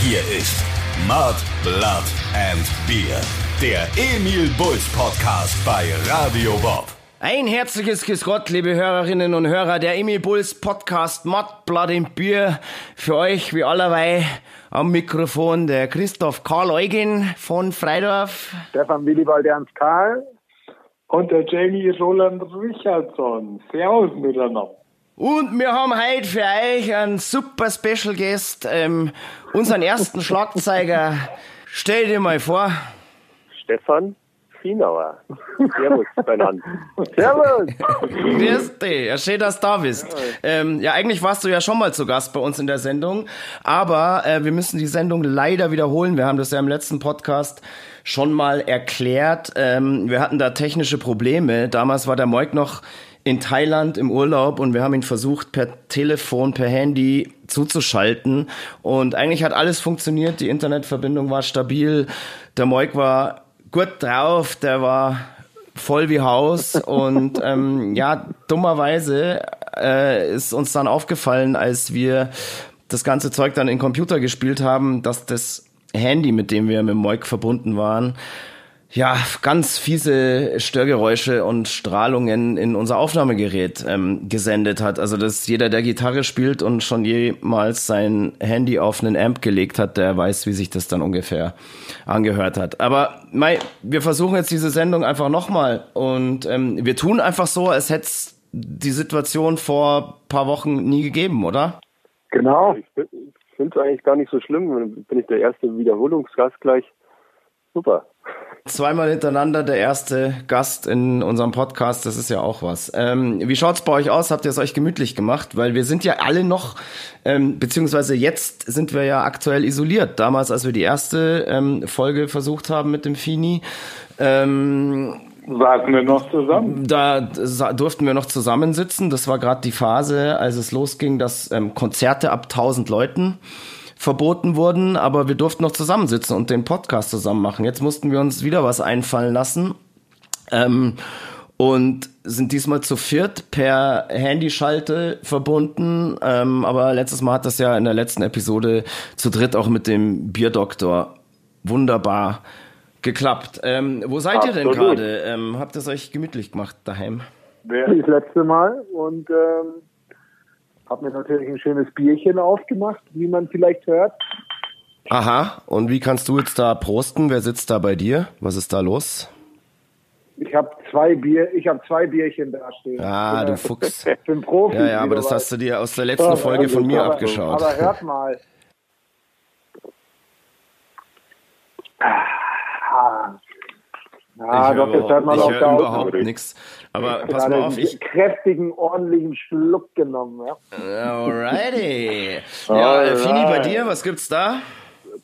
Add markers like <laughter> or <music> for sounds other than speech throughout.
Hier ist Mud, Blood and Beer. Der Emil Bulls Podcast bei Radio Bob. Ein herzliches Grüß Gott, liebe Hörerinnen und Hörer, der Emil Bulls Podcast Mud, Blood and Beer. Für euch wie allerweil am Mikrofon der Christoph Karl Eugen von Freidorf. Stefan Willibald Ernst Karl. Und der Jamie Roland Richardson. Servus miteinander. Und wir haben heute für euch einen super Special Guest, ähm, unseren ersten Schlagzeuger. Stell dir mal vor. Stefan Fienauer. Servus beieinander. Servus. Grüß dich. Ja, schön, dass du da bist. Ähm, ja, eigentlich warst du ja schon mal zu Gast bei uns in der Sendung, aber äh, wir müssen die Sendung leider wiederholen. Wir haben das ja im letzten Podcast schon mal erklärt. Ähm, wir hatten da technische Probleme. Damals war der Moik noch in Thailand im Urlaub und wir haben ihn versucht per Telefon, per Handy zuzuschalten und eigentlich hat alles funktioniert. Die Internetverbindung war stabil. Der Moik war gut drauf, der war voll wie Haus <laughs> und ähm, ja, dummerweise äh, ist uns dann aufgefallen, als wir das ganze Zeug dann in Computer gespielt haben, dass das Handy, mit dem wir mit Moik verbunden waren, ja, ganz fiese Störgeräusche und Strahlungen in unser Aufnahmegerät ähm, gesendet hat. Also, dass jeder, der Gitarre spielt und schon jemals sein Handy auf einen Amp gelegt hat, der weiß, wie sich das dann ungefähr angehört hat. Aber Mai, wir versuchen jetzt diese Sendung einfach nochmal und ähm, wir tun einfach so, als hätte es die Situation vor paar Wochen nie gegeben, oder? Genau. Ich finde es eigentlich gar nicht so schlimm. Bin ich der erste Wiederholungsgast gleich. Super. Zweimal hintereinander der erste Gast in unserem Podcast, das ist ja auch was. Ähm, wie schaut's bei euch aus? Habt ihr es euch gemütlich gemacht? Weil wir sind ja alle noch, ähm, beziehungsweise jetzt sind wir ja aktuell isoliert. Damals, als wir die erste ähm, Folge versucht haben mit dem Fini, ähm, Saßen wir noch zusammen? da durften wir noch zusammensitzen. Das war gerade die Phase, als es losging, dass ähm, Konzerte ab 1000 Leuten verboten wurden, aber wir durften noch zusammensitzen und den Podcast zusammen machen. Jetzt mussten wir uns wieder was einfallen lassen. Ähm, und sind diesmal zu viert per Handyschalte verbunden. Ähm, aber letztes Mal hat das ja in der letzten Episode zu dritt auch mit dem Bierdoktor wunderbar geklappt. Ähm, wo seid ihr denn Absolut. gerade? Ähm, habt ihr es euch gemütlich gemacht daheim? Wer, Das letzte Mal und ähm, habe mir natürlich ein schönes Bierchen aufgemacht, wie man vielleicht hört. Aha, und wie kannst du jetzt da prosten? Wer sitzt da bei dir? Was ist da los? Ich habe zwei Bier, ich habe zwei Bierchen da stehen. Ah, du Fuchs. <laughs> bin Profi. Ja, ja, aber das du hast du weißt. dir aus der letzten Folge von mir aber, abgeschaut. Aber hört mal. <laughs> Ah, ah ich doch, das hört man ich auch da überhaupt nichts. Aber pass gerade mal auf, einen ich. kräftigen, ordentlichen Schluck genommen. Ja. Alrighty. <laughs> Ja, Fini, bei dir, was gibt's da?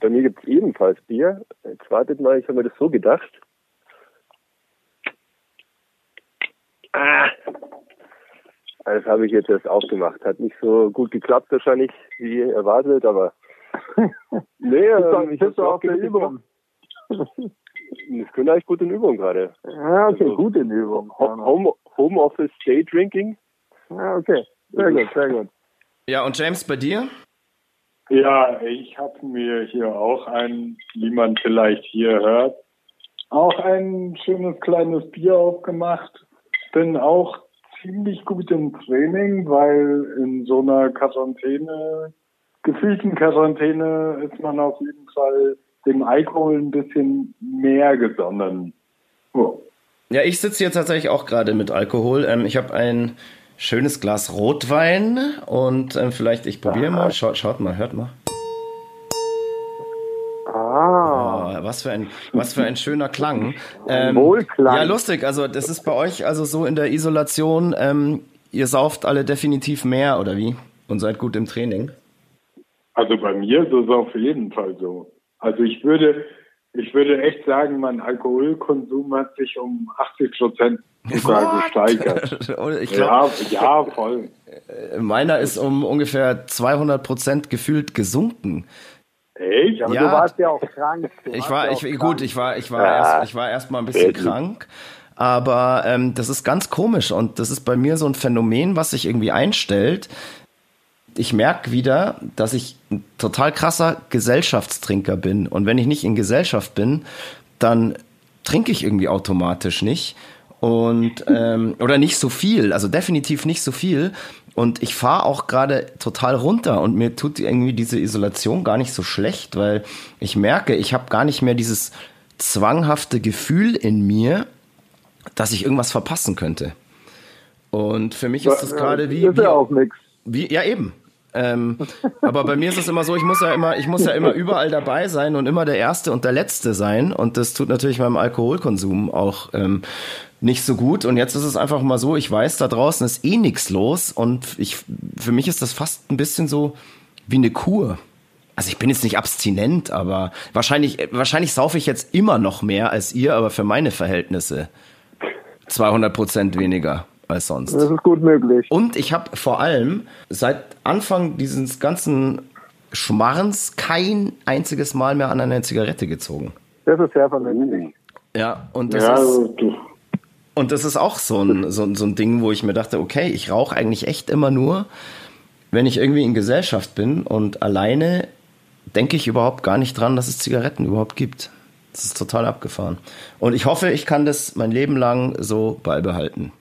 Bei mir gibt es ebenfalls Bier. Jetzt wartet mal, ich habe mir das so gedacht. Ah. Das habe ich jetzt erst aufgemacht. Hat nicht so gut geklappt wahrscheinlich, wie erwartet, aber <laughs> nee, ähm, ich habe auf der Übung? Das könnte eigentlich gut in Übung gerade. Ja, okay, Also, gut in Übung. Ho- Home, Homeoffice Day Drinking. Ja, okay, sehr gut, sehr gut. Ja, und James, bei dir? ja, ich habe mir hier auch ein, wie man vielleicht hier hört, auch ein schönes kleines Bier aufgemacht. Bin auch ziemlich gut im Training, weil in so einer Quarantäne, gefühlten Quarantäne, ist man auf jeden Fall dem Alkohol ein bisschen mehr gesonnen. Oh. Ja, ich sitze hier tatsächlich auch gerade mit Alkohol. Ähm, ich habe ein schönes Glas Rotwein und ähm, vielleicht, ich probiere mal. Schaut, schaut mal, hört mal. Ah, Oh, was für ein, was für ein schöner Klang. Ähm, Wohlklang. Ja, lustig. Also, das ist bei euch also so in der Isolation. Ähm, ihr sauft alle definitiv mehr oder wie? Und seid gut im Training. Also bei mir ist es auf jeden Fall so. Also ich würde, ich würde echt sagen, mein Alkoholkonsum hat sich um 80 Prozent sogar gesteigert. <laughs> Glaube, Ja, ja, voll. meiner ist um ungefähr 200 Prozent gefühlt gesunken. Echt? aber ja. du warst ja auch krank. Du Ich war, ja ich, krank. gut, ich war, ich war erst, ich war erst mal ein bisschen krank. Aber ähm, das ist ganz komisch und das ist bei mir so ein Phänomen, was sich irgendwie einstellt. Ich merke wieder, dass ich ein total krasser Gesellschaftstrinker bin. Und wenn ich nicht in Gesellschaft bin, dann trinke ich irgendwie automatisch nicht. Und <laughs> ähm, oder nicht so viel, also definitiv nicht so viel. Und ich fahre auch gerade total runter und mir tut irgendwie diese Isolation gar nicht so schlecht, weil ich merke, ich habe gar nicht mehr dieses zwanghafte Gefühl in mir, dass ich irgendwas verpassen könnte. Und für mich ist das gerade wie, ist ja auch nix. wie, ja eben. Ähm, aber bei mir ist es immer so, ich muss ja immer, ich muss ja immer überall dabei sein und immer der Erste und der Letzte sein. Und das tut natürlich meinem Alkoholkonsum auch ähm, nicht so gut. Und jetzt ist es einfach mal so, ich weiß, da draußen ist eh nichts los. Und ich, für mich ist das fast ein bisschen so wie eine Kur. Also ich bin jetzt nicht abstinent, aber wahrscheinlich, wahrscheinlich saufe ich jetzt immer noch mehr als ihr, aber für meine Verhältnisse 200 Prozent weniger als sonst. Das ist gut möglich. Und ich habe vor allem seit Anfang dieses ganzen Schmarrens kein einziges Mal mehr an einer Zigarette gezogen. Das ist sehr vernünftig. Ja, und das Ja, ist also, du, und das ist auch so ein, so, so ein Ding, wo ich mir dachte, okay, ich rauche eigentlich echt immer nur, wenn ich irgendwie in Gesellschaft bin und alleine denke ich überhaupt gar nicht dran, dass es Zigaretten überhaupt gibt. Das ist total abgefahren. Und ich hoffe, ich kann das mein Leben lang so beibehalten.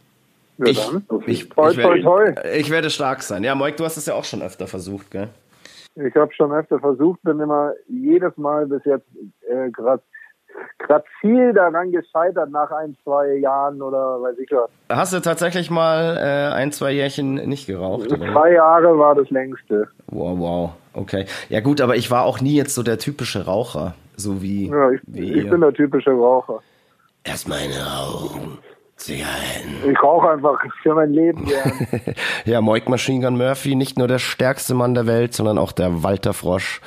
Ja, Ich, dann. ich, Toi, ich, toi, toi. werde, ich werde stark sein. Ja, Moik, du hast es ja auch schon öfter versucht, gell? Ich habe schon öfter versucht, bin immer jedes Mal bis jetzt äh, gerade grad viel daran gescheitert nach ein, zwei Jahren oder weiß ich was. Hast du tatsächlich mal äh, ein, zwei Jährchen nicht geraucht? Oder? Drei Jahre war das längste. Wow, wow, okay. Ja gut, aber ich war auch nie jetzt so der typische Raucher, so wie, Ja, ich, wie ich bin der typische Raucher. Erst meine Augen, Zigaretten. Ich rauche einfach für mein Leben gern. <laughs> Ja, Moik Machine Gun Murphy, nicht nur der stärkste Mann der Welt, sondern auch der Walter Frosch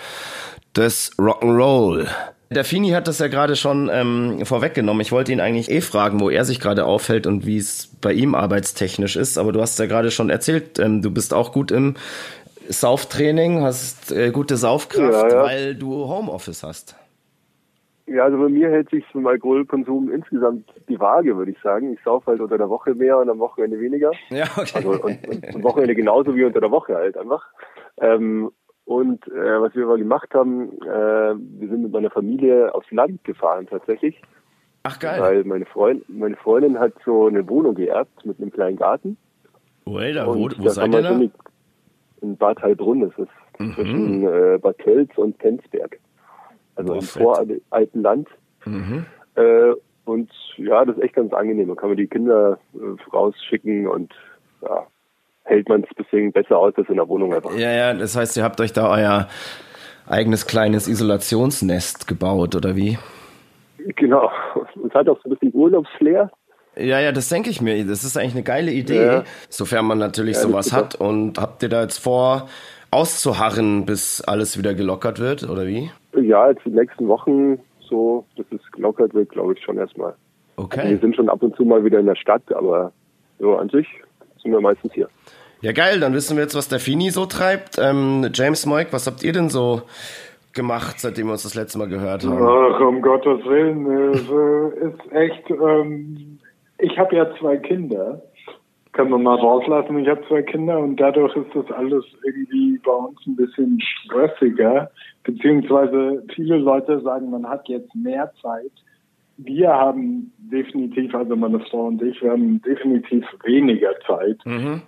des Rock'n'Roll. Der Fini hat das ja gerade schon ähm, vorweggenommen. Ich wollte ihn eigentlich eh fragen, wo er sich gerade aufhält und wie es bei ihm arbeitstechnisch ist. Aber du hast ja gerade schon erzählt, ähm, du bist auch gut im Sauftraining, hast äh, gute Saufkraft, Ja, ja. weil du Homeoffice hast. Ja, also bei mir hält sich zum Alkoholkonsum insgesamt die Waage, würde ich sagen. Ich saufe halt unter der Woche mehr und am Wochenende weniger. Ja, okay. Also und, und am Wochenende genauso wie unter der Woche halt einfach. Ähm, und äh, was wir aber gemacht haben, äh, wir sind mit meiner Familie aufs Land gefahren tatsächlich, Ach geil. weil meine Freundin, meine Freundin hat so eine Wohnung geerbt mit einem kleinen Garten. Alter, wo, wo seid ihr da? in Bad Heilbrunn, das ist zwischen äh, Bad Tölz und Penzberg. Also Boah, im voralten Land. Mhm. Äh, und ja, das ist echt ganz angenehm. Da kann man die Kinder äh, rausschicken und ja, hält man es ein bisschen besser aus als in der Wohnung einfach. Ja, ja, das heißt, ihr habt euch da euer eigenes kleines Isolationsnest gebaut, oder wie? Genau. Es hat auch so ein bisschen Urlaubsflair. Ja, ja, das denke ich mir. Das ist eigentlich eine geile Idee, Ja. sofern man natürlich Ja, sowas hat. Und habt ihr da jetzt vor, auszuharren, bis alles wieder gelockert wird, oder wie? Ja, jetzt die nächsten Wochen so, dass es gelockert wird, glaube ich schon erstmal. Wir Okay. sind schon ab und zu mal wieder in der Stadt, aber so an sich sind wir meistens hier. Ja, geil, dann wissen wir jetzt, was der Fini so treibt. Ähm, James Moik, was habt ihr denn so gemacht, seitdem wir uns das letzte Mal gehört haben? Ach, um Gottes Willen, es äh, ist echt, ähm, ich habe ja zwei Kinder, kann man mal rauslassen, ich habe zwei Kinder und dadurch ist das alles irgendwie bei uns ein bisschen stressiger, beziehungsweise viele Leute sagen, man hat jetzt mehr Zeit. Wir haben definitiv, also meine Frau und ich, wir haben definitiv weniger Zeit,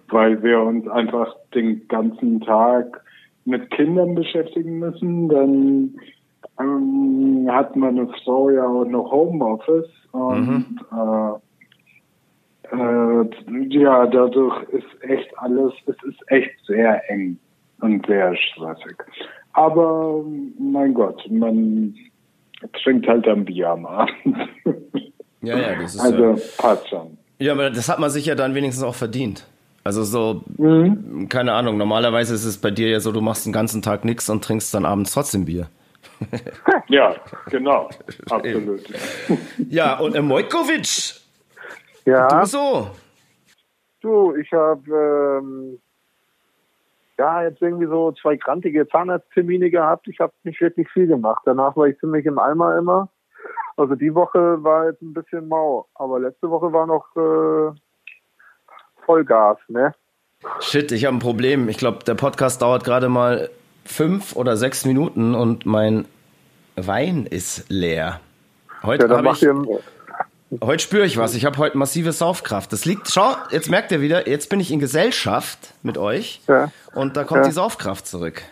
weil wir uns einfach den ganzen Tag mit Kindern beschäftigen müssen. Dann ähm, hat meine Frau ja auch noch Homeoffice und äh, äh, ja, dadurch ist echt alles, es ist echt sehr eng und sehr stressig. Aber mein Gott, man trinkt halt am Bier am Abend. <laughs> Ja, ja, das ist also passt schon. Ja, aber das hat man sich ja dann wenigstens auch verdient. Also so, keine Ahnung, normalerweise ist es bei dir ja so, du machst den ganzen Tag nichts und trinkst dann abends trotzdem Bier. <laughs> Ja, genau, <laughs> absolut. Ja, und Mojkovic, Ja, du so. du, ich habe ähm, ja jetzt irgendwie so zwei grantige Zahnarzttermine gehabt. Ich habe nicht wirklich viel gemacht. Danach war ich ziemlich im Eimer immer. Also die Woche war jetzt ein bisschen mau, aber letzte Woche war noch äh, Vollgas, ne? Shit, ich habe ein Problem. Ich glaube, der Podcast dauert gerade mal fünf oder sechs Minuten und mein Wein ist leer. Heute Ja, habe ich, ihr, heute spüre ich was. Ich habe heute massive Saufkraft. Das liegt, schau, jetzt merkt ihr wieder, jetzt bin ich in Gesellschaft mit euch Ja. und da kommt Ja. die Saufkraft zurück.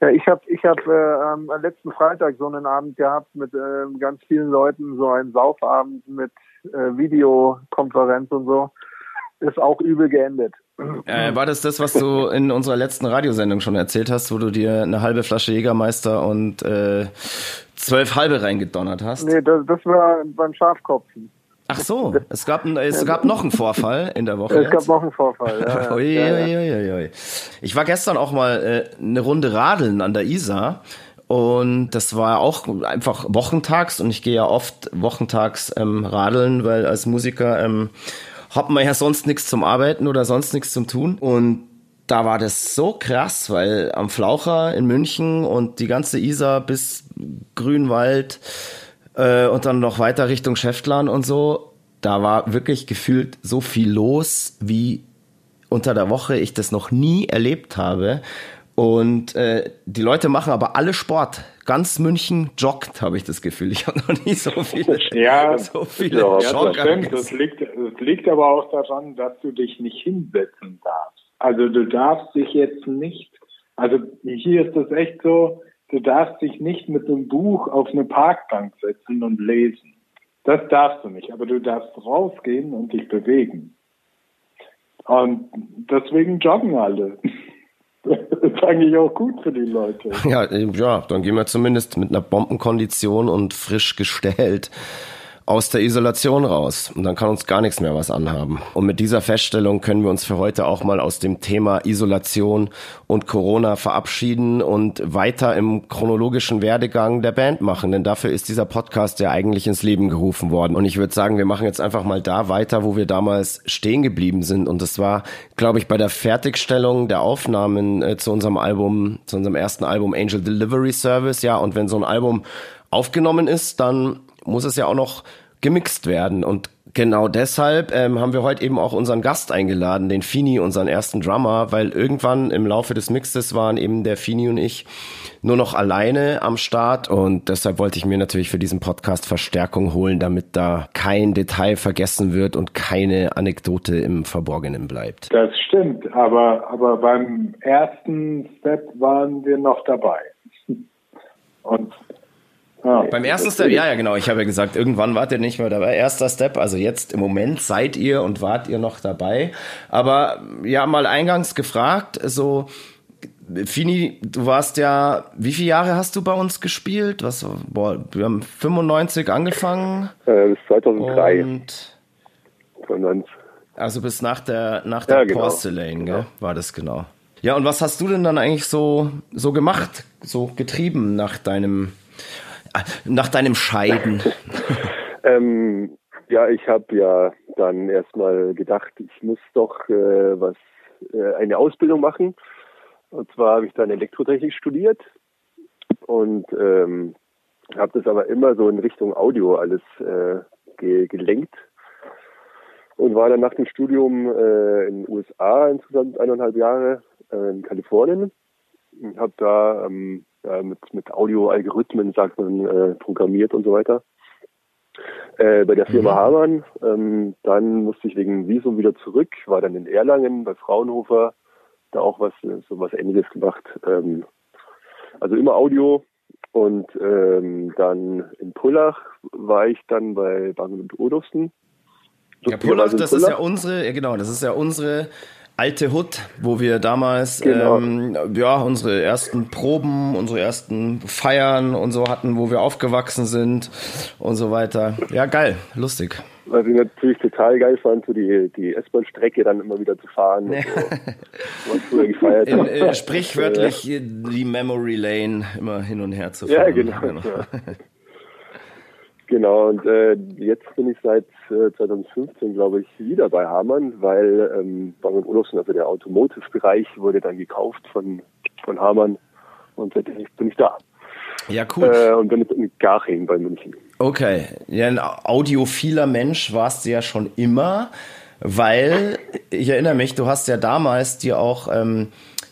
Ja, ich habe ich hab, äh, am letzten Freitag so einen Abend gehabt mit ähm, ganz vielen Leuten, so einen Saufabend mit äh, Videokonferenz und so. Ist auch übel geendet. Äh, war das das, was du in unserer letzten Radiosendung schon erzählt hast, wo du dir eine halbe Flasche Jägermeister und äh, zwölf halbe reingedonnert hast? Nee, das, das war beim Schafkopfen. Ach so, <laughs> es gab, ein, es gab noch einen Vorfall in der Woche. Es gab jetzt. noch einen Vorfall. Ja. ui, ui, ui. Ich war gestern auch mal äh, eine Runde radeln an der Isar und das war auch einfach wochentags und ich gehe ja oft wochentags ähm, radeln, weil als Musiker ähm, hat man ja sonst nichts zum Arbeiten oder sonst nichts zum Tun und da war das so krass, weil am Flaucher in München und die ganze Isar bis Grünwald äh, und dann noch weiter Richtung Schäftlarn und so, da war wirklich gefühlt so viel los, wie unter der Woche ich das noch nie erlebt habe. Und äh, die Leute machen aber alle Sport. Ganz München joggt, habe ich das Gefühl. Ich habe noch nie so viele, <laughs> Ja, so viele ja, Ja, das Jogger stimmt. Das liegt, das liegt aber auch daran, dass du dich nicht hinsetzen darfst. Also du darfst dich jetzt nicht, also hier ist das echt so, du darfst dich nicht mit einem Buch auf eine Parkbank setzen und lesen. Das darfst du nicht, aber du darfst rausgehen und dich bewegen. Und deswegen joggen alle. Das ist eigentlich auch gut für die Leute. Ja, ja, dann gehen wir zumindest mit einer Bombenkondition und frisch gestellt aus der Isolation raus. Und dann kann uns gar nichts mehr was anhaben. Und mit dieser Feststellung können wir uns für heute auch mal aus dem Thema Isolation und Corona verabschieden und weiter im chronologischen Werdegang der Band machen. Denn dafür ist dieser Podcast ja eigentlich ins Leben gerufen worden. Und ich würde sagen, wir machen jetzt einfach mal da weiter, wo wir damals stehen geblieben sind. Und das war, glaube ich, bei der Fertigstellung der Aufnahmen äh, zu unserem Album, zu unserem ersten Album Angel Delivery Service. Ja, und wenn so ein Album aufgenommen ist, dann muss es ja auch noch gemixt werden. Und genau deshalb ähm, haben wir heute eben auch unseren Gast eingeladen, den Fini, unseren ersten Drummer, weil irgendwann im Laufe des Mixes waren eben der Fini und ich nur noch alleine am Start und deshalb wollte ich mir natürlich für diesen Podcast Verstärkung holen, damit da kein Detail vergessen wird und keine Anekdote im Verborgenen bleibt. Das stimmt, aber, aber beim ersten Step waren wir noch dabei. <laughs> Und ja. Beim ersten Step, ja, ja, genau. Ich habe ja gesagt, irgendwann wart ihr nicht mehr dabei. Erster Step, also jetzt im Moment seid ihr und wart ihr noch dabei. Aber ja, mal eingangs gefragt, so, Fini, du warst ja, wie viele Jahre hast du bei uns gespielt? Was, boah, wir haben 95 angefangen. Äh, bis 2003. Und, 92. also bis nach der, nach der Ja, genau. Porcelain, gell? War das genau. Ja, und was hast du denn dann eigentlich so, so gemacht, so getrieben nach deinem, nach deinem Scheiden? <laughs> Ähm, ja, ich habe ja dann erstmal gedacht, ich muss doch äh, was äh, eine Ausbildung machen. Und zwar habe ich dann Elektrotechnik studiert und ähm, habe das aber immer so in Richtung Audio alles äh, ge gelenkt und war dann nach dem Studium äh, in den USA insgesamt eineinhalb Jahre äh, in Kalifornien und habe da ähm, ja, mit, mit Audio-Algorithmen, sagt man, äh, programmiert und so weiter äh, bei der Firma Mhm. Hamann. Ähm, dann musste ich wegen Visum wieder zurück, war dann in Erlangen bei Fraunhofer, da auch was äh, so was Ähnliches gemacht. Ähm, also immer Audio und ähm, dann in Pullach war ich dann bei Bang und Olufsen. Ja, Pullach, das ist ja Pullach. unsere, ja genau, das ist ja unsere alte Hut, wo wir damals Genau. ähm, ja unsere ersten Proben, unsere ersten Feiern und so hatten, wo wir aufgewachsen sind und so weiter. Ja, geil, lustig. Was ich natürlich total geil fand, so die, die S-Bahn-Strecke dann immer wieder zu fahren. und So, <laughs> was früher gefeiert In, äh, sprichwörtlich <laughs> die Memory Lane immer hin und her zu Ja, fahren. genau. Ja. <laughs> Genau, und äh, jetzt bin ich seit äh, 2015, glaube ich, wieder bei Hamann, weil ähm, Bang Olufsen, also der Automotive-Bereich, wurde dann gekauft von, von Hamann und seitdem bin ich da. Ja, cool. Äh, und bin jetzt in Garching bei München. Okay, ja, ein audiophiler Mensch warst du ja schon immer. weil ich erinnere mich, du hast ja damals dir auch ähm,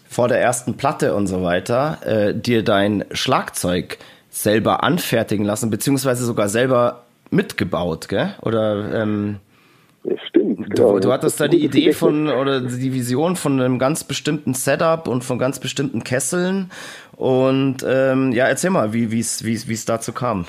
vor der ersten Platte und so weiter äh, dir dein Schlagzeug selber anfertigen lassen, beziehungsweise sogar selber mitgebaut, gell? Oder ähm, Ja, stimmt. du, genau. du hattest da die Idee von oder die Vision von einem ganz bestimmten Setup und von ganz bestimmten Kesseln. Und ähm, ja, erzähl mal, wie es wie es dazu kam.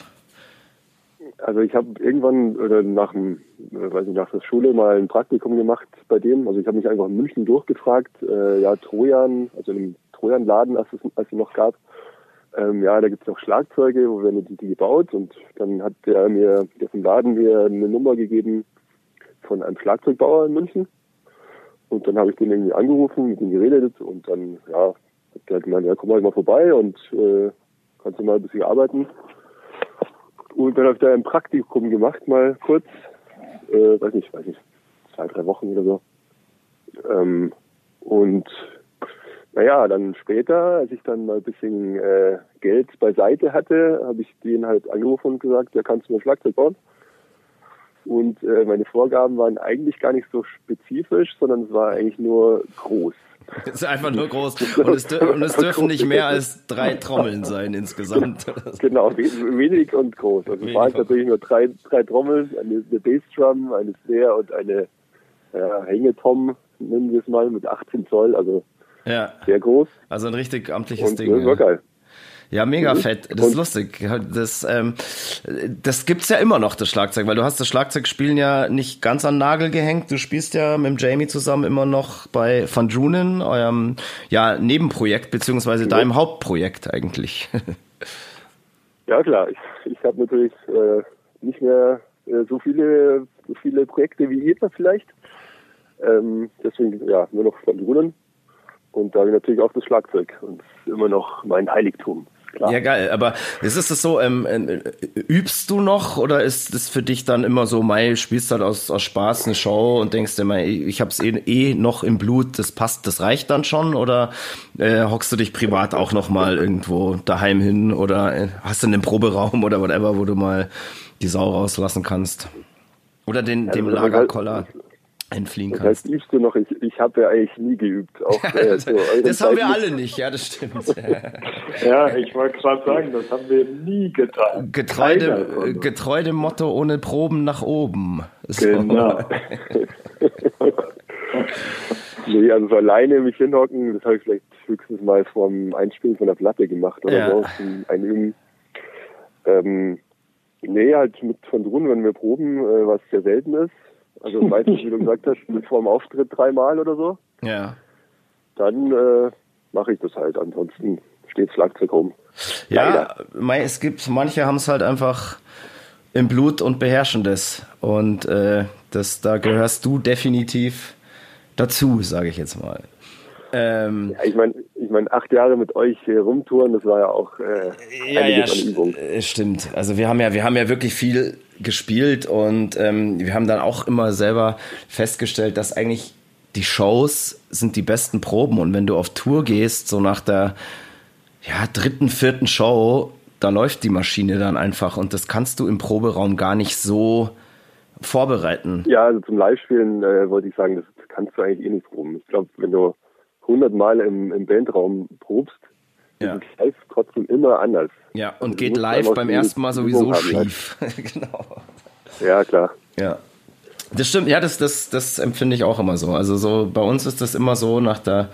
Also ich habe irgendwann oder nach dem, äh, weiß ich, nach der Schule mal ein Praktikum gemacht bei dem. Also ich habe mich einfach in München durchgefragt, äh, ja, Trojan, also in einem Trojan-Laden, als es, als es noch gab. Ähm, ja, da gibt es noch Schlagzeuge, wo werden die, die gebaut und dann hat der mir, der vom Laden mir eine Nummer gegeben von einem Schlagzeugbauer in München. Und dann habe ich den irgendwie angerufen, mit ihm geredet und dann, ja, hat der halt gemeint, ja, komm mal mal vorbei und äh, kannst du mal ein bisschen arbeiten. Und dann habe ich da ein Praktikum gemacht, mal kurz, äh, weiß nicht, weiß nicht, zwei, drei Wochen oder so. Ähm, und naja, dann später, als ich dann mal ein bisschen äh, Geld beiseite hatte, habe ich den halt angerufen und gesagt, ja, kannst du mir ein Schlagzeug bauen? Und äh, meine Vorgaben waren eigentlich gar nicht so spezifisch, sondern es war eigentlich nur groß. <laughs> Es ist einfach nur groß. <laughs> Und es, und es dürfen nicht mehr als <laughs> drei Trommeln sein insgesamt. Genau, we- wenig und groß. Also es waren tatsächlich nur drei, drei Trommeln, eine, eine Bassdrum, eine Snare und eine ja, Hängetom, nennen wir es mal, mit 18 Zoll, also Ja, sehr groß. also ein richtig amtliches Und Ding. das war ja. geil. Ja, mega Mhm. fett. Das ist Und- lustig. Das, ähm, das gibt's ja immer noch, das Schlagzeug, weil du hast das Schlagzeugspielen ja nicht ganz an den Nagel gehängt. Du spielst ja mit dem Jamie zusammen immer noch bei Van Drunen, eurem ja, Nebenprojekt, beziehungsweise deinem Hauptprojekt eigentlich. <laughs> Ja klar, ich, ich habe natürlich äh, nicht mehr äh, so viele so viele Projekte wie ihr vielleicht. Ähm, deswegen ja nur noch von Runen. Und da habe ich natürlich auch das Schlagzeug und das ist immer noch mein Heiligtum. Klar. Ja, geil. Aber ist es das so, ähm, äh, übst du noch oder ist es für dich dann immer so, Mai, spielst halt aus, aus Spaß eine Show und denkst dir mal, ich hab's eh, eh noch im Blut, das passt, das reicht dann schon? Oder äh, hockst du dich privat auch noch mal irgendwo daheim hin oder äh, hast du einen Proberaum oder whatever, wo du mal die Sau rauslassen kannst? Oder den, dem das heißt- Lagerkoller entfliehen Das kannst? heißt, übst du noch? Ich, ich habe ja eigentlich nie geübt. Auch, <laughs> äh, so das haben wir alle nicht, ja, das stimmt. <laughs> Ja, ich wollte gerade sagen, das haben wir nie getan. Getreu dem, getreu dem Motto ohne Proben nach oben. So. Genau. <laughs> Nee, also so alleine mich hinhocken, das habe ich vielleicht höchstens mal vorm Einspielen von der Platte gemacht oder Ja. so. Ein, ein Üben. Ähm, nee, halt mit von Drun, wenn wir proben, äh, was sehr selten ist. Also meistens, wie du gesagt hast, <laughs> mit vor dem Auftritt dreimal oder so. Ja. Dann äh, mache ich das halt. Ansonsten steht Schlagzeug rum. Ja, mei, es gibt, manche haben es halt einfach im Blut und beherrschen das. Und äh, das, da gehörst du definitiv dazu, sage ich jetzt mal. Ähm, Ja, ich meine, ich mein, acht Jahre mit euch hier rumtouren, das war ja auch äh, ja, ja, Übung. äh, stimmt. Also wir haben ja, wir haben ja wirklich viel gespielt und ähm, wir haben dann auch immer selber festgestellt, dass eigentlich die Shows sind die besten Proben und wenn du auf Tour gehst, so nach der ja, dritten, vierten Show, da läuft die Maschine dann einfach und das kannst du im Proberaum gar nicht so vorbereiten. Ja, also zum Live-Spielen äh, wollte ich sagen, das kannst du eigentlich eh nicht proben. Ich glaube, wenn du 100 Mal im, im Bandraum probst, Ja. ist es live trotzdem immer anders. Ja, und Also geht live beim ersten Mal sowieso halt. schief. <laughs> genau. Ja, klar. Ja. Das stimmt, ja, das, das, das empfinde ich auch immer so. Also so, bei uns ist das immer so, nach der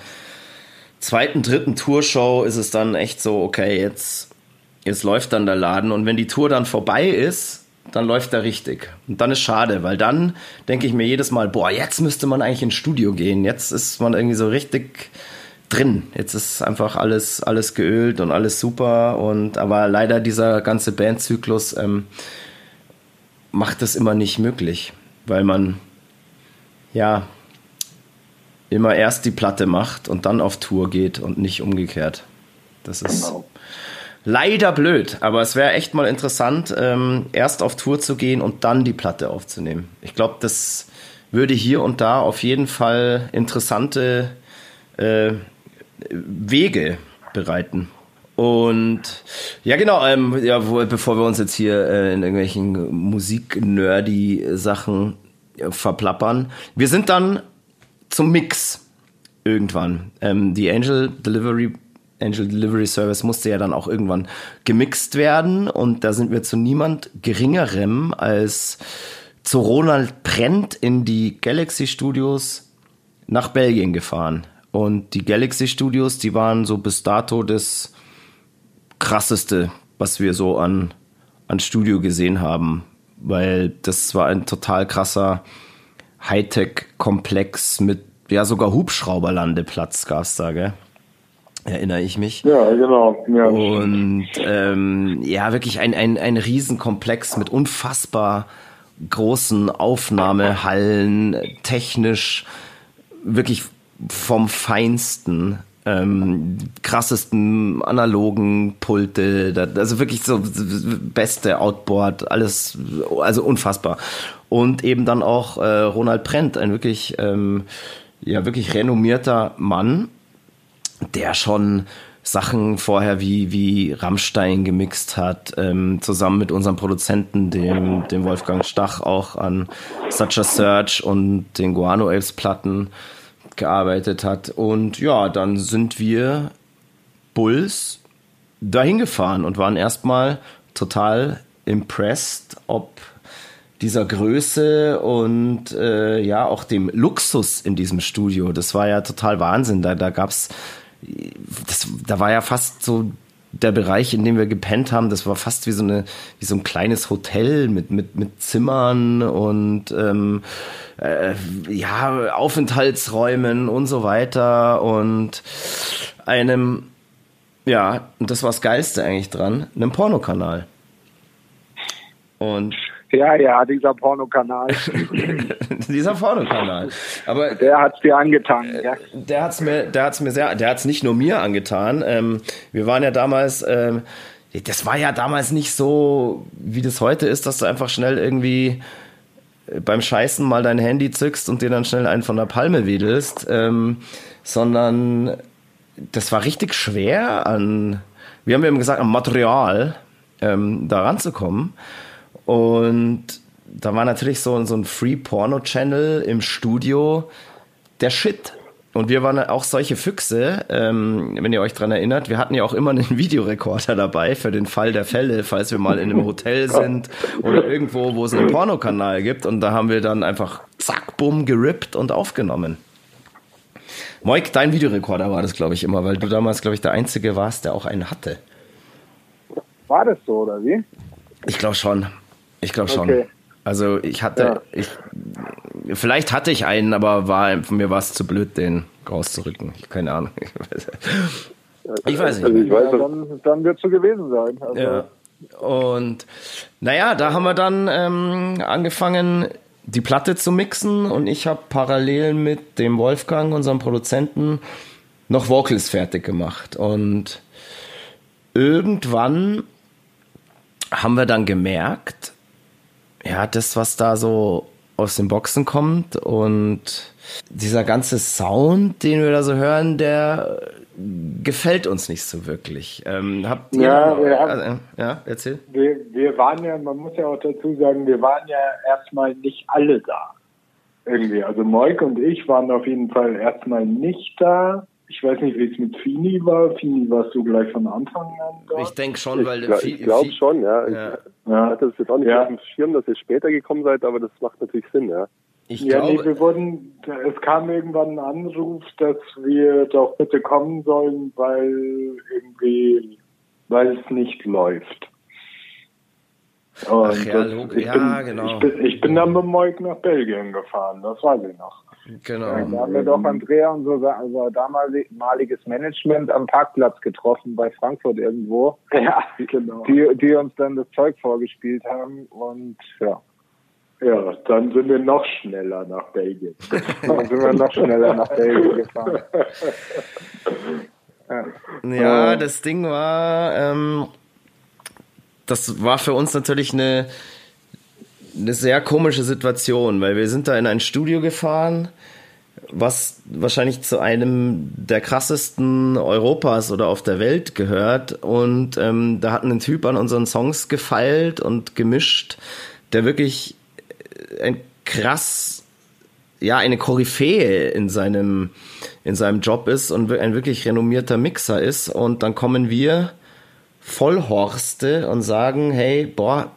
zweiten, dritten Tourshow ist es dann echt so, okay, jetzt, jetzt läuft dann der Laden und wenn die Tour dann vorbei ist, dann läuft er richtig. Und dann ist schade, weil dann denke ich mir jedes Mal, boah, jetzt müsste man eigentlich ins Studio gehen. Jetzt ist man irgendwie so richtig drin. Jetzt ist einfach alles, alles geölt und alles super. Und aber leider dieser ganze Bandzyklus ähm, macht das immer nicht möglich, weil man ja immer erst die Platte macht und dann auf Tour geht und nicht umgekehrt. Das ist Genau. leider blöd, aber es wäre echt mal interessant, ähm, erst auf Tour zu gehen und dann die Platte aufzunehmen. Ich glaube, das würde hier und da auf jeden Fall interessante äh, Wege bereiten. Und ja, genau, ähm, ja, wo, bevor wir uns jetzt hier äh, in irgendwelchen Musik-Nerdy-Sachen verplappern. Wir sind dann zum Mix irgendwann. Ähm, die Angel Delivery Angel Delivery Service musste ja dann auch irgendwann gemixt werden und da sind wir zu niemand geringerem als zu Ronald Brent in die Galaxy Studios nach Belgien gefahren. Und die Galaxy Studios, die waren so bis dato das krasseste, was wir so an, an Studio gesehen haben. Weil das war ein total krasser Hightech-Komplex mit, ja, sogar Hubschrauberlandeplatz gab's da, gell? Erinnere ich mich. Ja, genau. Ja. Und ähm, ja, wirklich ein, ein, ein Riesenkomplex mit unfassbar großen Aufnahmehallen, technisch wirklich vom Feinsten, ähm, krassesten analogen Pulte, also wirklich so beste Outboard, alles, also unfassbar. Und eben dann auch äh, Ronald Brent, ein wirklich, ähm, ja, wirklich renommierter Mann, der schon Sachen vorher wie, wie Rammstein gemixt hat, ähm, zusammen mit unserem Produzenten, dem, dem Wolfgang Stach, auch an Such a Search und den Guano Apes Platten gearbeitet hat. Und ja, dann sind wir Bulls dahin gefahren und waren erstmal total impressed, ob dieser Größe und äh, ja auch dem Luxus in diesem Studio. Das war ja total Wahnsinn. Da, da gab's das, da war ja fast so der Bereich, in dem wir gepennt haben, das war fast wie so eine, wie so ein kleines Hotel mit mit mit Zimmern und ähm, äh, ja Aufenthaltsräumen und so weiter und einem ja und das war das Geilste eigentlich dran, einem Pornokanal. Und ja, ja, dieser Pornokanal. <laughs> dieser Pornokanal. Aber der hat's dir angetan. Ja. Der hat's mir, der hat's mir sehr, der hat's nicht nur mir angetan. Ähm, wir waren ja damals, ähm, das war ja damals nicht so, wie das heute ist, dass du einfach schnell irgendwie beim Scheißen mal dein Handy zückst und dir dann schnell einen von der Palme wedelst, ähm, sondern das war richtig schwer an, wir haben eben gesagt, am Material ähm, da ranzukommen. Und da war natürlich so, so ein Free-Porno-Channel im Studio der Shit. Und wir waren auch solche Füchse, ähm, wenn ihr euch dran erinnert. Wir hatten ja auch immer einen <laughs> Videorekorder dabei für den Fall der Fälle, falls wir mal in einem Hotel <laughs> sind oder irgendwo, wo es einen Pornokanal gibt. Und da haben wir dann einfach zack, bumm, gerippt und aufgenommen. Moik, dein Videorekorder war das, glaube ich, immer, weil du damals, glaube ich, der Einzige warst, der auch einen hatte. War das so, oder wie? Ich glaube schon. Ich glaube schon. Okay. Also ich hatte, ja. ich, vielleicht hatte ich einen, aber war, von mir war es zu blöd, den rauszurücken. Keine Ahnung. <laughs> Ich weiß nicht. Also ich weiß, ja, dann, dann wird es so gewesen sein. Also. Ja. Und naja, da haben wir dann ähm, angefangen, die Platte zu mixen und ich habe parallel mit dem Wolfgang, unserem Produzenten, noch Vocals fertig gemacht. Und irgendwann haben wir dann gemerkt, ja, das, was da so aus den Boxen kommt und dieser ganze Sound, den wir da so hören, der gefällt uns nicht so wirklich. Ähm, habt ihr ja, noch, wir also, ja, erzähl. Wir, wir waren ja, man muss ja auch dazu sagen, wir waren ja erstmal nicht alle da. Irgendwie. Also Moik und ich waren auf jeden Fall erstmal nicht da. Ich weiß nicht, wie es mit Fini war. Fini warst du gleich von Anfang an da? Ich denke schon, weil... Ich, ich glaube schon, ja. ja. Ich hatte das jetzt auch nicht ja. auf dem Schirm, dass ihr später gekommen seid, aber das macht natürlich Sinn, ja. Ich ja, glaube, nee, wir wurden, es kam irgendwann ein Anruf, dass wir doch bitte kommen sollen, weil irgendwie, weil es nicht läuft. Und Ach ja, das, ich ja, bin, genau. Ich bin, ich bin dann mit Moik nach Belgien gefahren, das weiß ich noch. Genau. Da haben wir doch Andrea und so unser damaliges Management am Parkplatz getroffen bei Frankfurt irgendwo. Ja, genau. Die, die uns dann das Zeug vorgespielt haben und ja. Ja, dann sind wir noch schneller nach Belgien. <laughs> dann sind wir noch schneller nach Belgien gefahren. <laughs> Ja, ja das Ding war, ähm, das war für uns natürlich eine, eine sehr komische Situation, weil wir sind da in ein Studio gefahren, was wahrscheinlich zu einem der krassesten Europas oder auf der Welt gehört. Und ähm, da hat ein Typ an unseren Songs gefeilt und gemischt, der wirklich ein krass, ja, eine Koryphäe in seinem, in seinem Job ist und ein wirklich renommierter Mixer ist. Und dann kommen wir Vollhorste und sagen, hey, boah,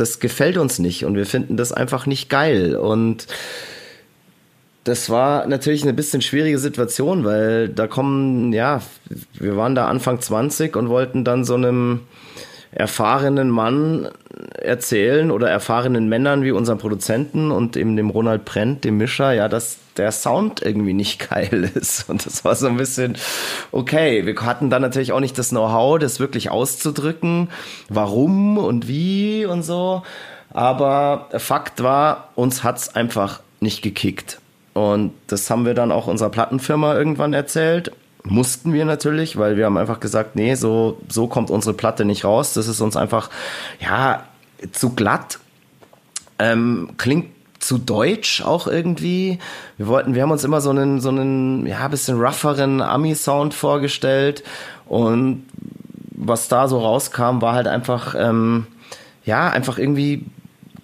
das gefällt uns nicht und wir finden das einfach nicht geil. Und das war natürlich eine bisschen schwierige Situation, weil da kommen, ja, wir waren da Anfang 20 und wollten dann so einem erfahrenen Mann erzählen oder erfahrenen Männern wie unserem Produzenten und eben dem Ronald Brent, dem Mischer, ja, dass der Sound irgendwie nicht <laughs> geil ist. Und das war so ein bisschen, okay, wir hatten dann natürlich auch nicht das Know-how, das wirklich auszudrücken, warum und wie und so. Aber Fakt war, uns hat's einfach nicht gekickt. Und das haben wir dann auch unserer Plattenfirma irgendwann erzählt mussten wir natürlich, weil wir haben einfach gesagt, nee, so, so kommt unsere Platte nicht raus. Das ist uns einfach, ja, zu glatt. Ähm, klingt zu deutsch auch irgendwie. Wir wollten, wir haben uns immer so einen, so einen, ja, bisschen rougheren Ami-Sound vorgestellt und was da so rauskam, war halt einfach, ähm, ja, einfach irgendwie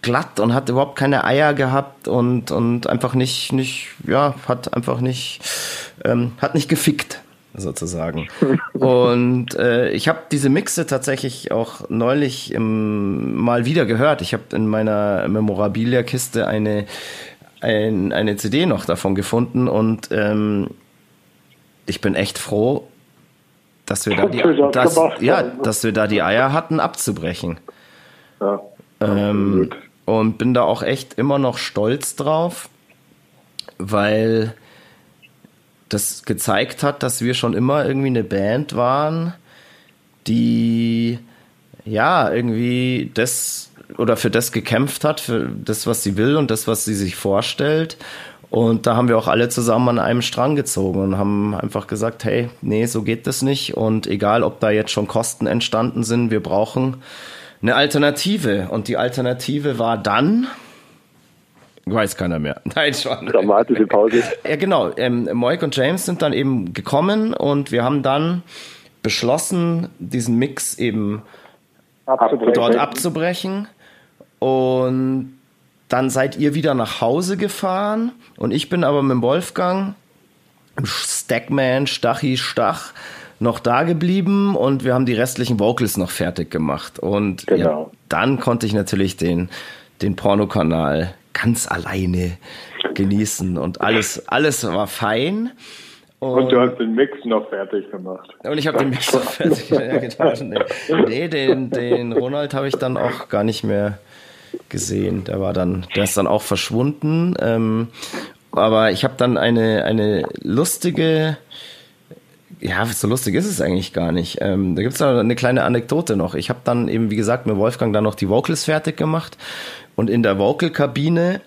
glatt und hat überhaupt keine Eier gehabt und, und einfach nicht, nicht, ja, hat einfach nicht, ähm, hat nicht gefickt sozusagen. <laughs> Und äh, ich habe diese Mixe tatsächlich auch neulich im, mal wieder gehört. Ich habe in meiner Memorabilia-Kiste eine, ein, eine CD noch davon gefunden und ähm, ich bin echt froh, dass wir da die, dass, ja, dass wir da die Eier hatten, abzubrechen. Ja, ähm, und bin da auch echt immer noch stolz drauf, weil das gezeigt hat, dass wir schon immer irgendwie eine Band waren, die ja irgendwie das oder für das gekämpft hat, für das, was sie will und das, was sie sich vorstellt. Und da haben wir auch alle zusammen an einem Strang gezogen und haben einfach gesagt, hey, nee, so geht das nicht. Und egal, ob da jetzt schon Kosten entstanden sind, wir brauchen eine Alternative. Und die Alternative war dann, Weiß keiner mehr. <laughs> Nein, schon. Dramatische Pause. Ja, genau. Ähm, Moik und James sind dann eben gekommen und wir haben dann beschlossen, diesen Mix eben abzubrechen. dort abzubrechen. Und dann seid ihr wieder nach Hause gefahren und ich bin aber mit Wolfgang, Stackman, Stachi, Stach, noch da geblieben und wir haben die restlichen Vocals noch fertig gemacht. Und genau. ja, dann konnte ich natürlich den, den Pornokanal ganz alleine genießen und alles, alles war fein. Und, und, du hast den Mix noch fertig gemacht. Und ich habe den Mix noch fertig gemacht. Nee, den, den Ronald habe ich dann auch gar nicht mehr gesehen. Der war dann, der ist dann auch verschwunden. Ähm, aber ich habe dann eine, eine lustige, ja, so lustig ist es eigentlich gar nicht. Ähm, da gibt's noch eine kleine Anekdote noch. Ich habe dann eben, wie gesagt, mit Wolfgang dann noch die Vocals fertig gemacht. Und in der Vocal-Kabine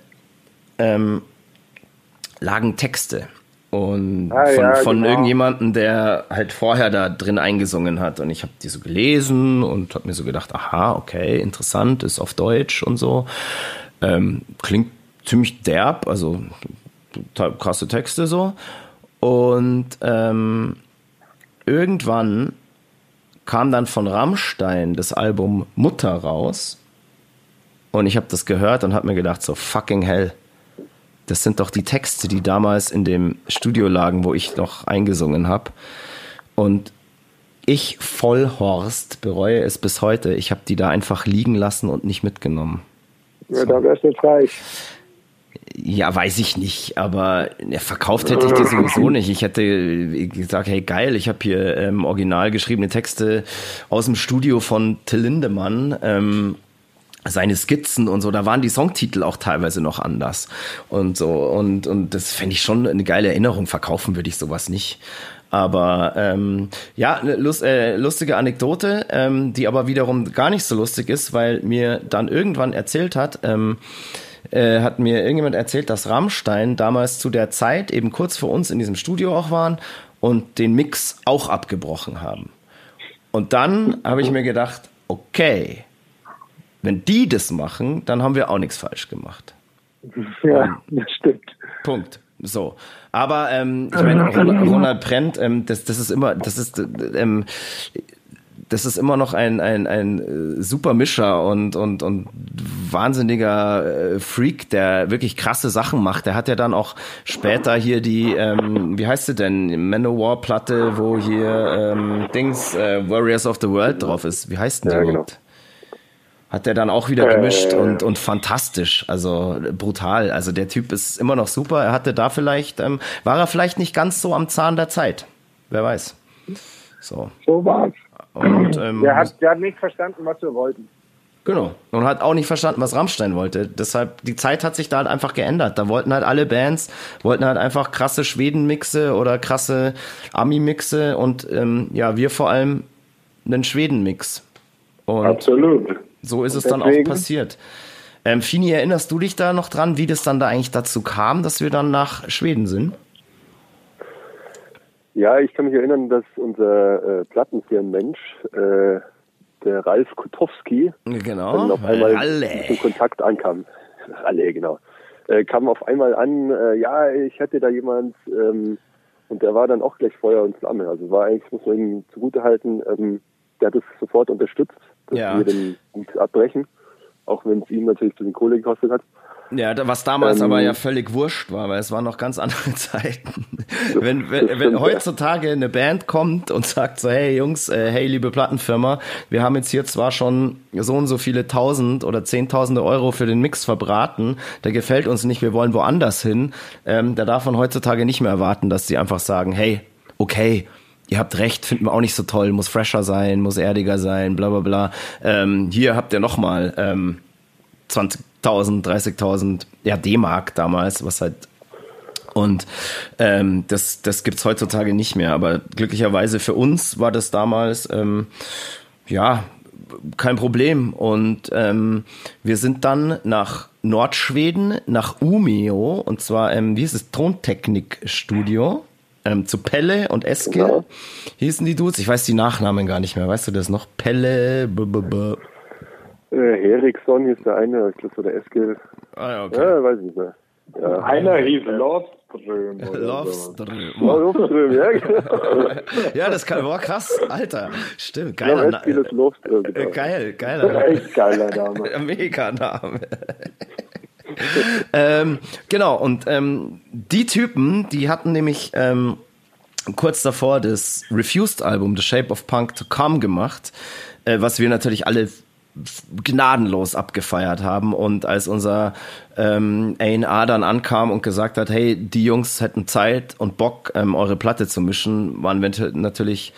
ähm, lagen Texte. Und ah, von, ja, von genau. irgendjemandem, der halt vorher da drin eingesungen hat. Und ich habe die so gelesen und habe mir so gedacht, aha, okay, interessant, ist auf Deutsch und so. Ähm, klingt ziemlich derb, also krasse Texte so. Und ähm, irgendwann kam dann von Rammstein das Album Mutter raus. Und ich habe das gehört und habe mir gedacht, so fucking hell. Das sind doch die Texte, die damals in dem Studio lagen, wo ich noch eingesungen habe. Und ich, Vollhorst, bereue es bis heute. Ich habe die da einfach liegen lassen und nicht mitgenommen. Ja, so. da wärst du jetzt reich. Ja, weiß ich nicht, aber ja, verkauft hätte ich die sowieso <laughs> nicht. Ich hätte gesagt, hey geil, ich habe hier ähm, original geschriebene Texte aus dem Studio von Till Lindemann ähm, seine Skizzen und so, da waren die Songtitel auch teilweise noch anders und so und und das fände ich schon eine geile Erinnerung. Verkaufen würde ich sowas nicht. Aber ähm, ja, eine Lust, äh, lustige Anekdote, ähm, die aber wiederum gar nicht so lustig ist, weil mir dann irgendwann erzählt hat, ähm, äh, hat mir irgendjemand erzählt, dass Rammstein damals zu der Zeit eben kurz vor uns in diesem Studio auch waren und den Mix auch abgebrochen haben. Und dann habe ich mir gedacht, okay, wenn die das machen, dann haben wir auch nichts falsch gemacht. Ja, ähm, das stimmt. Punkt. So. Aber ähm, ich meine, Ronald, Brent, ähm, das, das ist immer, das ist, ähm, das ist immer noch ein, ein, ein äh, super Mischer und, und, und wahnsinniger äh, Freak, der wirklich krasse Sachen macht. Der hat ja dann auch später hier die, ähm, wie heißt sie denn, Manowar-Platte, wo hier ähm, Dings, äh, Warriors of the World drauf ist. Wie heißt denn die Ja, genau. überhaupt? Hat der dann auch wieder gemischt und, und fantastisch, also brutal. Also der Typ ist immer noch super. Er hatte da vielleicht, ähm, war er vielleicht nicht ganz so am Zahn der Zeit. Wer weiß. So. So war's. Und, ähm, Der hat, der hat nicht verstanden, was wir wollten. Genau. Und hat auch nicht verstanden, was Rammstein wollte. Deshalb, die Zeit hat sich da halt einfach geändert. Da wollten halt alle Bands, wollten halt einfach krasse Schweden-Mixe oder krasse Ami-Mixe und ähm, ja, wir vor allem einen Schweden-Mix. Absolut. So ist es Und dann auch deswegen- passiert. Ähm, Fini, erinnerst du dich da noch dran, wie das dann da eigentlich dazu kam, dass wir dann nach Schweden sind? Ja, ich kann mich erinnern, dass unser äh, Plattenfirmenmensch, äh, der Ralf Kutowski, Genau. dann auf einmal Alle. in Kontakt ankam. Alle, genau. Äh, kam auf einmal an, äh, ja, ich hätte da jemand, ähm, und der war dann auch gleich Feuer und Flamme. Also war eigentlich, muss man ihm zugutehalten, ähm, der hat es sofort unterstützt, dass Ja. wir den gut abbrechen, auch wenn es ihm natürlich ein bisschen Kohle gekostet hat. Ja, was damals Ähm, aber ja völlig wurscht war, weil es waren noch ganz <laughs> andere Zeiten. wenn, wenn, stimmt, wenn heutzutage eine Band kommt und sagt so, hey Jungs, äh, hey liebe Plattenfirma, wir haben jetzt hier zwar schon so und so viele tausend oder zehntausende Euro für den Mix verbraten, der gefällt uns nicht, wir wollen woanders hin, ähm, da darf man heutzutage nicht mehr erwarten, dass die einfach sagen, hey, okay, ihr habt recht, finden wir auch nicht so toll, muss fresher sein, muss erdiger sein, bla bla bla. Ähm, hier habt ihr nochmal ähm, 20.000, 30.000, ja, D-Mark damals, was halt und ähm, das, das gibt's heutzutage nicht mehr. Aber glücklicherweise für uns war das damals ähm, ja kein Problem. Und ähm, wir sind dann nach Nordschweden, nach Umeå, und zwar, ähm, wie hieß es, Tontechnikstudio, ähm, zu Pelle und Eske Genau. hießen die Dudes. Ich weiß die Nachnamen gar nicht mehr. Weißt du das noch? Pelle, b -b -b. Äh, Heriksson hieß der eine, ich glaube, so der Eskil. Ah, ja, okay. Ja, weiß ich nicht mehr. Ja. Einer hieß Lovström. Oh, Lofström, ja, genau. Ja, das kann, boah, krass, Alter. Stimmt, Genau, geiler Eskil ist Lofström. Äh, Genau. geil, geiler Echt geiler Name. <laughs> Mega Name. Ähm, genau, und ähm, die Typen, die hatten nämlich ähm, kurz davor das Refused-Album The Shape of Punk to Come gemacht, äh, was wir natürlich alle gnadenlos abgefeiert haben. Und als unser ähm, A&R dann ankam und gesagt hat, hey, die Jungs hätten Zeit und Bock, ähm, eure Platte zu mischen, waren wir natürlich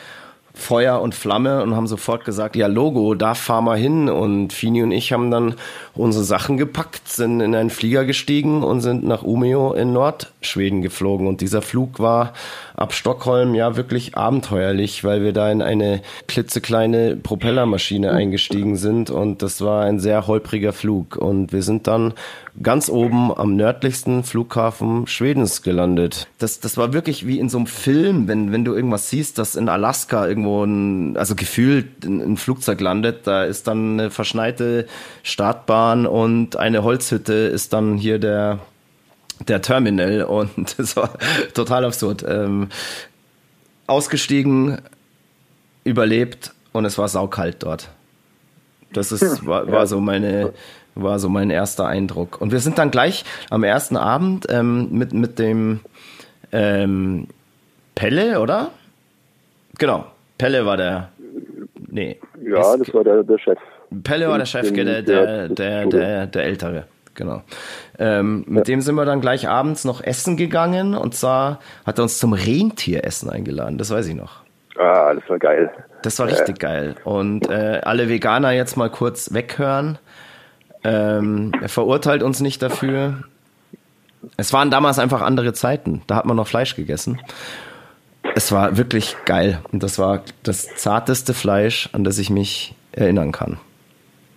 Feuer und Flamme und haben sofort gesagt, ja Logo, da fahren wir hin. Und Fini und ich haben dann unsere Sachen gepackt, sind in einen Flieger gestiegen und sind nach Umeå in Nordschweden geflogen. Und dieser Flug war ab Stockholm ja wirklich abenteuerlich, weil wir da in eine klitzekleine Propellermaschine eingestiegen sind. Und das war ein sehr holpriger Flug. Und wir sind dann ganz oben am nördlichsten Flughafen Schwedens gelandet. Das, das war wirklich wie in so einem Film, wenn, wenn du irgendwas siehst, dass in Alaska irgendwo ein, also gefühlt ein, ein Flugzeug landet, da ist dann eine verschneite Startbahn und eine Holzhütte ist dann hier der, der Terminal <laughs> und das war total absurd. Ähm, ausgestiegen, überlebt und es war saukalt dort. Das ist, <laughs> war, war so meine, war so mein erster Eindruck. Und wir sind dann gleich am ersten Abend ähm, mit, mit dem ähm, Pelle, oder? Genau. Pelle war der. Nee. Ja, das war der, der Chef. Pelle war der Chef, der, der, der- der, der, Ältere. Genau. Ähm, mit dem sind wir dann gleich abends noch essen gegangen und zwar hat er uns zum Rentieressen eingeladen, das weiß ich noch. Ah, das war geil. Das war richtig geil. Und äh, alle Veganer jetzt mal kurz weghören. Ähm, er verurteilt uns nicht dafür. Es waren damals einfach andere Zeiten. Da hat man noch Fleisch gegessen. Es war wirklich geil. Und das war das zarteste Fleisch, an das ich mich erinnern kann.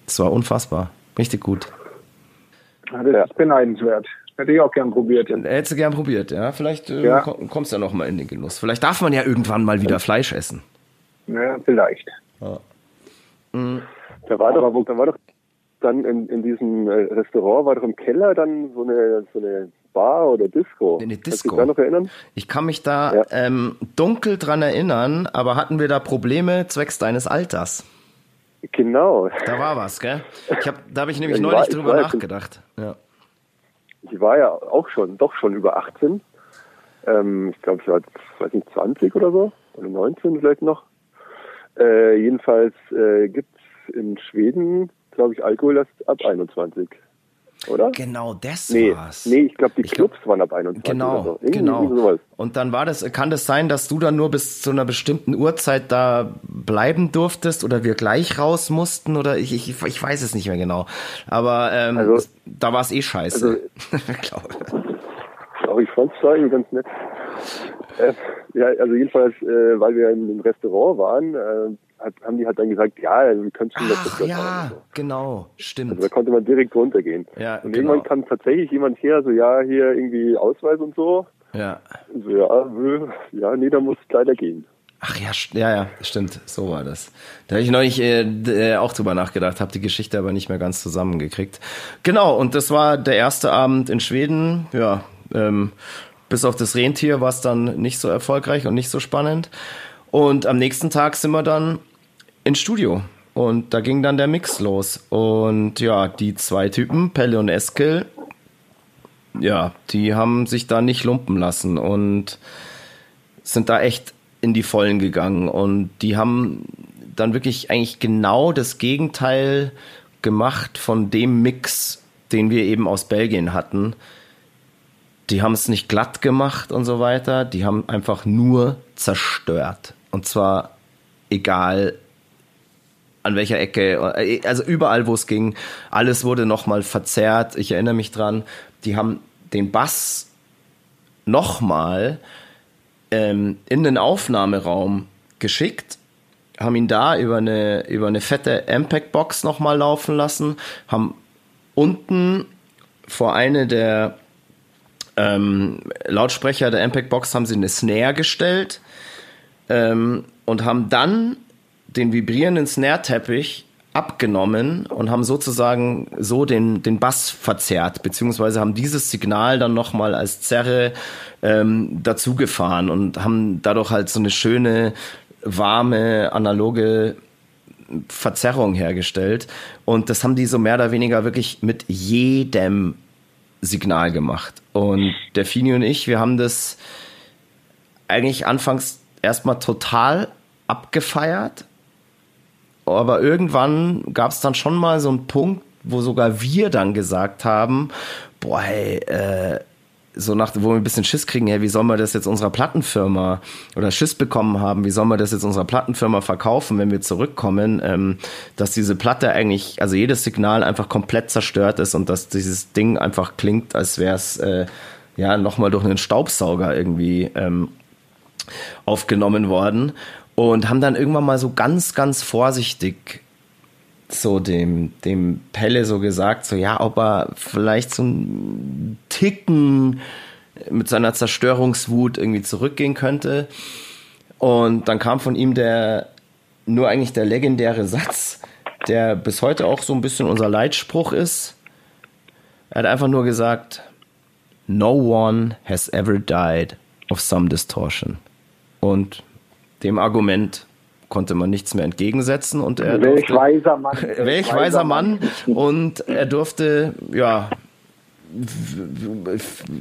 Es war unfassbar. Richtig gut. Ja, Das ist beneidenswert. Hätte ich auch gern probiert. Hättest du gern probiert, ja? Vielleicht äh, Ja. komm- kommst du ja noch mal in den Genuss. Vielleicht darf man ja irgendwann mal wieder Fleisch essen. Ja, vielleicht. Da war doch, da war doch dann in, in diesem äh, Restaurant, war doch im Keller dann so eine, so eine Bar oder Disco. Eine Kannst du dich Disco. da noch erinnern? Ich kann mich da Ja. ähm, dunkel dran erinnern, aber hatten wir da Probleme zwecks deines Alters? Genau. Da war was, gell? Ich hab, da habe ich nämlich ich neulich war- drüber war- nachgedacht. Ja. Ich war ja auch schon, doch schon über 18. Ähm, ich glaube, ich war, weiß nicht, 20 oder so. Oder 19 vielleicht noch. Äh, jedenfalls äh, gibt's in Schweden, glaube ich, Alkohol erst ab 21. Oder? Genau, das Nee, war's. nee, ich glaube, die Ich glaub- Clubs waren ab 21 oder Genau, so. Genau. sowas. Und dann war das, kann das sein, dass du dann nur bis zu einer bestimmten Uhrzeit da bleiben durftest oder wir gleich raus mussten oder ich, ich, ich weiß es nicht mehr genau. Aber ähm, Also- da war es eh scheiße. <laughs> Ich Aber ich da irgendwie ganz nett. Äh, ja, also jedenfalls, äh, weil wir in einem Restaurant waren, äh, hat, haben die halt dann gesagt, ja, wir können schon das Ach ja, so. genau, stimmt. Also da konnte man direkt runtergehen. Ja, und genau. irgendwann kam tatsächlich jemand her, so ja, hier irgendwie Ausweis und so. Ja. So, ja, wö, ja, nee, da muss es leider gehen. Ach ja, ja, ja, stimmt, so war das. Da habe ich neulich äh, äh, auch drüber nachgedacht, habe die Geschichte aber nicht mehr ganz zusammengekriegt. Genau, und das war der erste Abend in Schweden. Ja, ähm, bis auf das Rentier war es dann nicht so erfolgreich und nicht so spannend. Und am nächsten Tag sind wir dann ins Studio. Und da ging dann der Mix los. Und ja, die zwei Typen, Pelle und Eskel, ja, die haben sich da nicht lumpen lassen und sind da echt in die Vollen gegangen. Und die haben dann wirklich eigentlich genau das Gegenteil gemacht von dem Mix, den wir eben aus Belgien hatten. Die haben es nicht glatt gemacht und so weiter. Die haben einfach nur zerstört. Und zwar egal an welcher Ecke, also überall, wo es ging, alles wurde nochmal verzerrt. Ich erinnere mich dran, die haben den Bass nochmal ähm, in den Aufnahmeraum geschickt, haben ihn da über eine, über eine fette Impact-Box nochmal laufen lassen, haben unten vor eine der ähm, Lautsprecher der Impact-Box haben sie eine Snare gestellt ähm, und haben dann den vibrierenden Snare-Teppich abgenommen und haben sozusagen so den, den Bass verzerrt, beziehungsweise haben dieses Signal dann nochmal als Zerre ähm, dazugefahren und haben dadurch halt so eine schöne, warme, analoge Verzerrung hergestellt. Und das haben die so mehr oder weniger wirklich mit jedem Signal gemacht. Und der Fini und ich, wir haben das eigentlich anfangs erstmal total abgefeiert. Aber irgendwann gab es dann schon mal so einen Punkt, wo sogar wir dann gesagt haben, boah, hey, äh, so nach, wo wir ein bisschen Schiss kriegen, hey, wie soll man das jetzt unserer Plattenfirma oder Schiss bekommen haben, wie soll man das jetzt unserer Plattenfirma verkaufen, wenn wir zurückkommen, ähm, dass diese Platte eigentlich, also jedes Signal einfach komplett zerstört ist und dass dieses Ding einfach klingt, als wäre es äh, ja nochmal durch einen Staubsauger irgendwie ähm, aufgenommen worden und haben dann irgendwann mal so ganz, ganz vorsichtig so dem, dem Pelle so gesagt, so ja, ob er vielleicht so einen Ticken mit seiner Zerstörungswut irgendwie zurückgehen könnte. Und dann kam von ihm der, nur eigentlich der legendäre Satz, der bis heute auch so ein bisschen unser Leitspruch ist. Er hat einfach nur gesagt, No one has ever died of some distortion. Und dem Argument konnte man nichts mehr entgegensetzen und er Welch durfte, weiser Mann. <laughs> welch weiser Mann. Und er durfte ja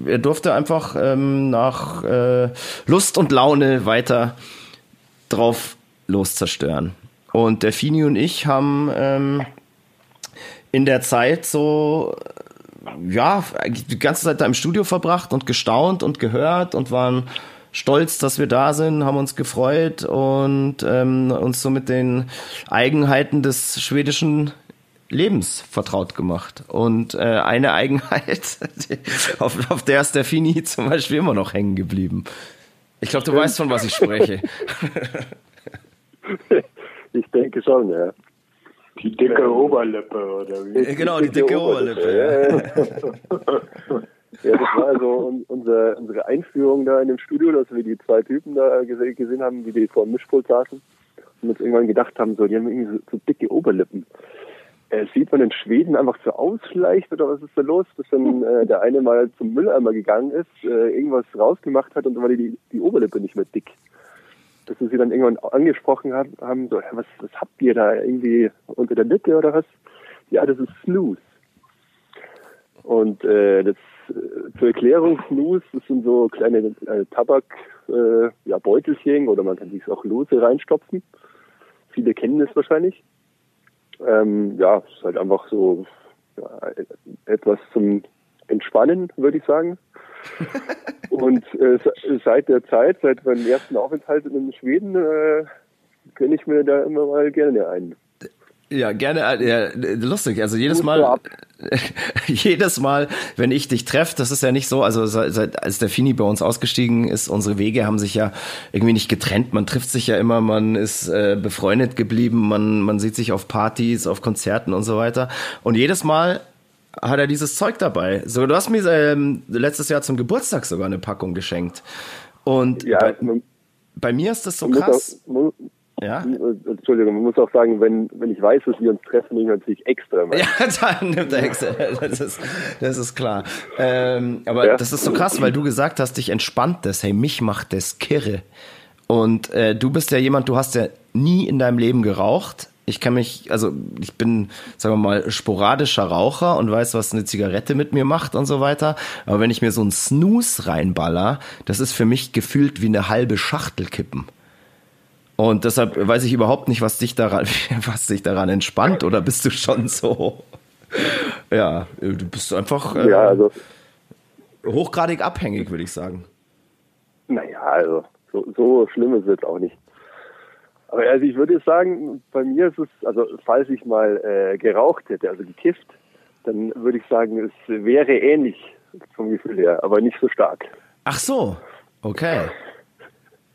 er durfte einfach ähm, nach äh, Lust und Laune weiter drauf loszerstören. Und der Fini und ich haben ähm, in der Zeit so ja, die ganze Zeit da im Studio verbracht und gestaunt und gehört und waren stolz, dass wir da sind, haben uns gefreut und ähm, uns so mit den Eigenheiten des schwedischen Lebens vertraut gemacht. Und äh, eine <laughs> Eigenheit, die, auf, auf der ist der Fini zum Beispiel immer noch hängen geblieben. Ich glaube, du weißt, von was ich spreche. <laughs> Ich denke schon, ja. Die dicke Oberlippe, oder wie? Äh, genau, die dicke Oberlippe. Ja. <laughs> <laughs> Ja, das war also un- unser, unsere Einführung da in dem Studio, dass wir die zwei Typen da gese- gesehen haben, wie die vor dem Mischpult saßen und uns irgendwann gedacht haben, so, die haben irgendwie so, so dicke Oberlippen. äh, sieht man in Schweden einfach so aus vielleicht oder was ist da los, dass dann <laughs> äh, der eine mal zum Mülleimer gegangen ist, äh, irgendwas rausgemacht hat und dann war die, die Oberlippe nicht mehr dick. Dass sie sie dann irgendwann angesprochen haben, haben so, was, was habt ihr da irgendwie unter der Lippe oder was? Ja, das ist Snooze. Und äh, das zur Erklärung, Snooze, das sind so kleine äh, Tabak, äh, ja, Beutelchen oder man kann sich auch lose reinstopfen. Viele kennen das wahrscheinlich. Ähm, ja, es ist halt einfach so ja, etwas zum Entspannen, würde ich sagen. <laughs> Und äh, seit der Zeit, seit meinem ersten Aufenthalt in Schweden, äh, gönne ich mir da immer mal gerne ein. Ja, gerne, äh, ja, lustig. Also jedes Mal, <laughs> jedes Mal, wenn ich dich treffe, das ist ja nicht so, also seit, als der Fini bei uns ausgestiegen ist, unsere Wege haben sich ja irgendwie nicht getrennt. Man trifft sich ja immer, man ist äh, befreundet geblieben, man, man sieht sich auf Partys, auf Konzerten und so weiter. Und jedes Mal hat er dieses Zeug dabei. So, du hast mir ähm, letztes Jahr zum Geburtstag sogar eine Packung geschenkt. Und ja, bei, bei, mir ist das so krass. Auch, ja? Entschuldigung, man muss auch sagen, wenn, wenn ich weiß, dass wir uns treffen, nehme ich natürlich extra. Mal. <laughs> Ja, dann nimmt er extra. Das ist, das ist klar. Ähm, aber ja. das ist so krass, weil du gesagt hast, dich entspannt das. Hey, mich macht das kirre. Und äh, du bist ja jemand, du hast ja nie in deinem Leben geraucht. Ich kann mich, also ich bin, sagen wir mal, sporadischer Raucher und weiß, was eine Zigarette mit mir macht und so weiter. Aber wenn ich mir so einen Snooze reinballer, das ist für mich gefühlt wie eine halbe Schachtel kippen. Und deshalb weiß ich überhaupt nicht, was dich daran, <laughs> was dich daran entspannt. Oder bist du schon so? Ja, du bist einfach äh, ja, also, hochgradig abhängig, würde ich sagen. Naja, also so, so schlimm ist es auch nicht. Aber also ich würde sagen, bei mir ist es, also falls ich mal äh, geraucht hätte, also gekifft, dann würde ich sagen, es wäre ähnlich vom Gefühl her, aber nicht so stark. Ach so, okay.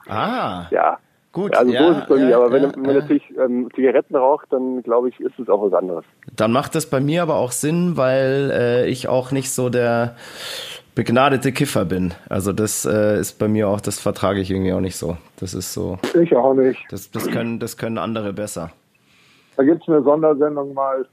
Ah. Ja. Gut, also ja, so ist es bei ja, mir. Aber wenn, ja, wenn man natürlich ähm, Zigaretten raucht, dann glaube ich, ist es auch was anderes. Dann macht das bei mir aber auch Sinn, weil äh, ich auch nicht so der begnadete Kiffer bin. Also das äh, ist bei mir auch, das vertrage ich irgendwie auch nicht so. Das ist so. Ich auch nicht. Das, das, können, das können andere besser. Da gibt es eine Sondersendung mal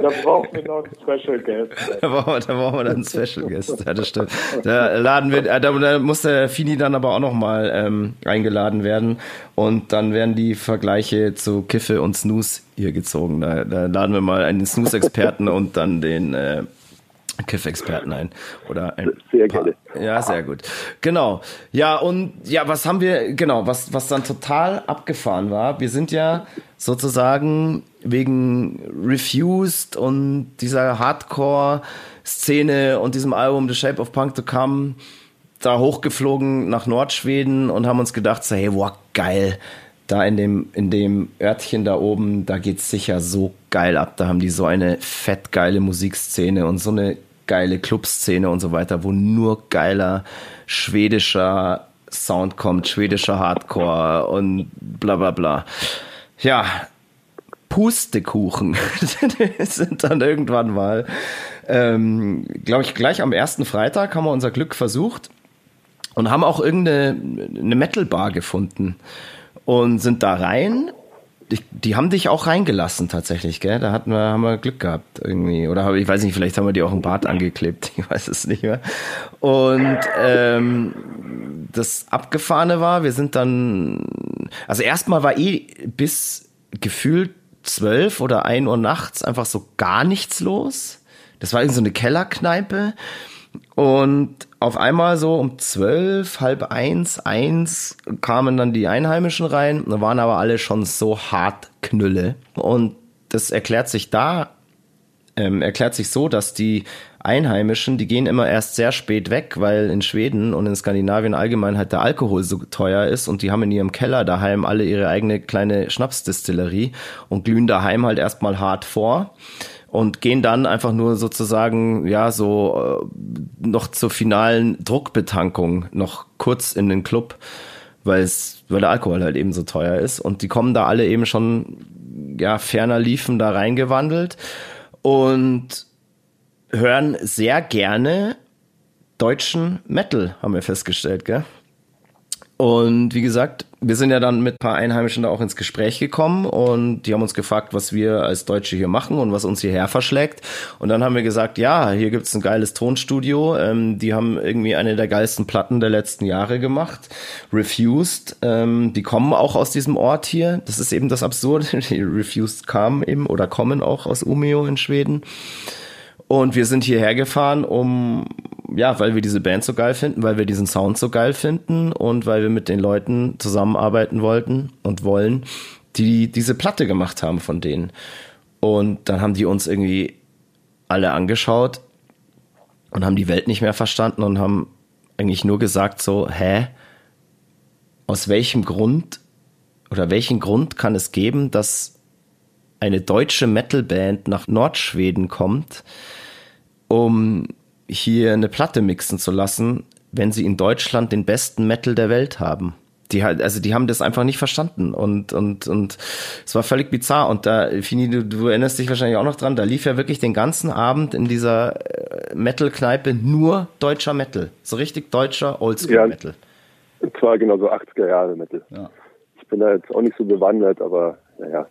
da brauchen wir noch einen Special Guest. Da brauchen, wir, da brauchen wir dann einen Special Guest. Ja, das stimmt. Da laden wir, äh, da, da muss der Fini dann aber auch nochmal ähm, eingeladen werden. Und dann werden die Vergleiche zu Kiffe und Snooze hier gezogen. Da, da laden wir mal einen Snooze-Experten und dann den äh, Kiff-Experten ein. Oder ein sehr gerne. Ja, sehr gut. Genau. Ja, und ja, was haben wir, genau, was, was dann total abgefahren war, wir sind ja sozusagen wegen Refused und dieser Hardcore-Szene und diesem Album The Shape of Punk to Come da hochgeflogen nach Nordschweden und haben uns gedacht, so, hey, wow, geil. Da in dem, in dem Örtchen da oben, da geht's sicher so geil ab. Da haben die so eine fett geile Musikszene und so eine geile Clubszene und so weiter, wo nur geiler schwedischer Sound kommt, schwedischer Hardcore und bla bla bla. Ja, Pustekuchen <laughs> sind dann irgendwann mal, ähm, glaube ich, gleich am ersten Freitag haben wir unser Glück versucht und haben auch irgendeine eine Metal-Bar gefunden und sind da rein die, die haben dich auch reingelassen tatsächlich, gell? Da hatten wir, haben wir Glück gehabt irgendwie. Oder ich weiß nicht, vielleicht haben wir die auch im Bad angeklebt. <laughs> Ich weiß es nicht mehr. Und ähm, das Abgefahrene war, wir sind dann, also erstmal war eh bis gefühlt zwölf oder ein Uhr nachts einfach so gar nichts los. Das war irgendwie so eine Kellerkneipe. Und auf einmal so um zwölf, halb eins, eins kamen dann die Einheimischen rein. Waren aber alle schon so hart Knülle. Und das erklärt sich da, ähm, erklärt sich so, dass die Einheimischen, die gehen immer erst sehr spät weg, weil in Schweden und in Skandinavien allgemein halt der Alkohol so teuer ist und die haben in ihrem Keller daheim alle ihre eigene kleine Schnapsdistillerie und glühen daheim halt erstmal hart vor und gehen dann einfach nur sozusagen, ja, so äh, noch zur finalen Druckbetankung noch kurz in den Club, weil es, weil der Alkohol halt eben so teuer ist. Und die kommen da alle eben schon, ja, ferner liefen da reingewandelt und hören sehr gerne deutschen Metal, haben wir festgestellt, gell? Und wie gesagt, wir sind ja dann mit ein paar Einheimischen da auch ins Gespräch gekommen und die haben uns gefragt, was wir als Deutsche hier machen und was uns hierher verschlägt. Und dann haben wir gesagt, ja, hier gibt's ein geiles Tonstudio. Ähm, die haben irgendwie eine der geilsten Platten der letzten Jahre gemacht. Refused. Ähm, die kommen auch aus diesem Ort hier. Das ist eben das Absurde. <laughs> Die Refused kamen eben oder kommen auch aus Umeå in Schweden. Und wir sind hierher gefahren, um, ja, weil wir diese Band so geil finden, weil wir diesen Sound so geil finden und weil wir mit den Leuten zusammenarbeiten wollten und wollen, die diese Platte gemacht haben von denen. Und dann haben die uns irgendwie alle angeschaut und haben die Welt nicht mehr verstanden und haben eigentlich nur gesagt so, hä? Aus welchem Grund oder welchen Grund kann es geben, dass eine deutsche Metalband nach Nordschweden kommt, um hier eine Platte mixen zu lassen, wenn sie in Deutschland den besten Metal der Welt haben. Die halt, also die haben das einfach nicht verstanden und und und es war völlig bizarr und da Fini, du, du erinnerst dich wahrscheinlich auch noch dran, da lief ja wirklich den ganzen Abend in dieser äh, Metal Kneipe nur deutscher Metal, so richtig deutscher Oldschool ja. Zwar genau so 80er Jahre Metal. Ja. Ich bin da jetzt auch nicht so bewandert, aber naja.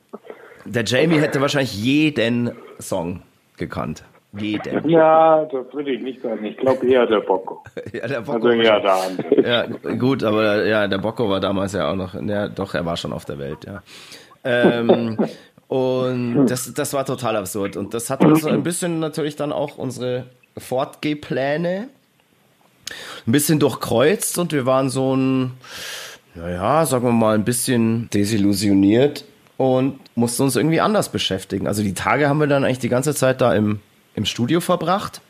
Der Jamie hätte wahrscheinlich jeden Song gekannt. Jeden. Ja, das würde ich nicht sagen. Ich glaube eher der Bocco. <laughs> ja, der Bocco. Also eher da. <laughs> Ja, gut, aber ja, der Bocco war damals ja auch noch, ja, doch, er war schon auf der Welt, ja. Ähm, <laughs> und das, das war total absurd. Und das hat uns ein bisschen natürlich dann auch unsere Fortgehpläne ein bisschen durchkreuzt und wir waren so ein, naja, sagen wir mal, ein bisschen desillusioniert und mussten uns irgendwie anders beschäftigen. Also die Tage haben wir dann eigentlich die ganze Zeit da im, im Studio verbracht.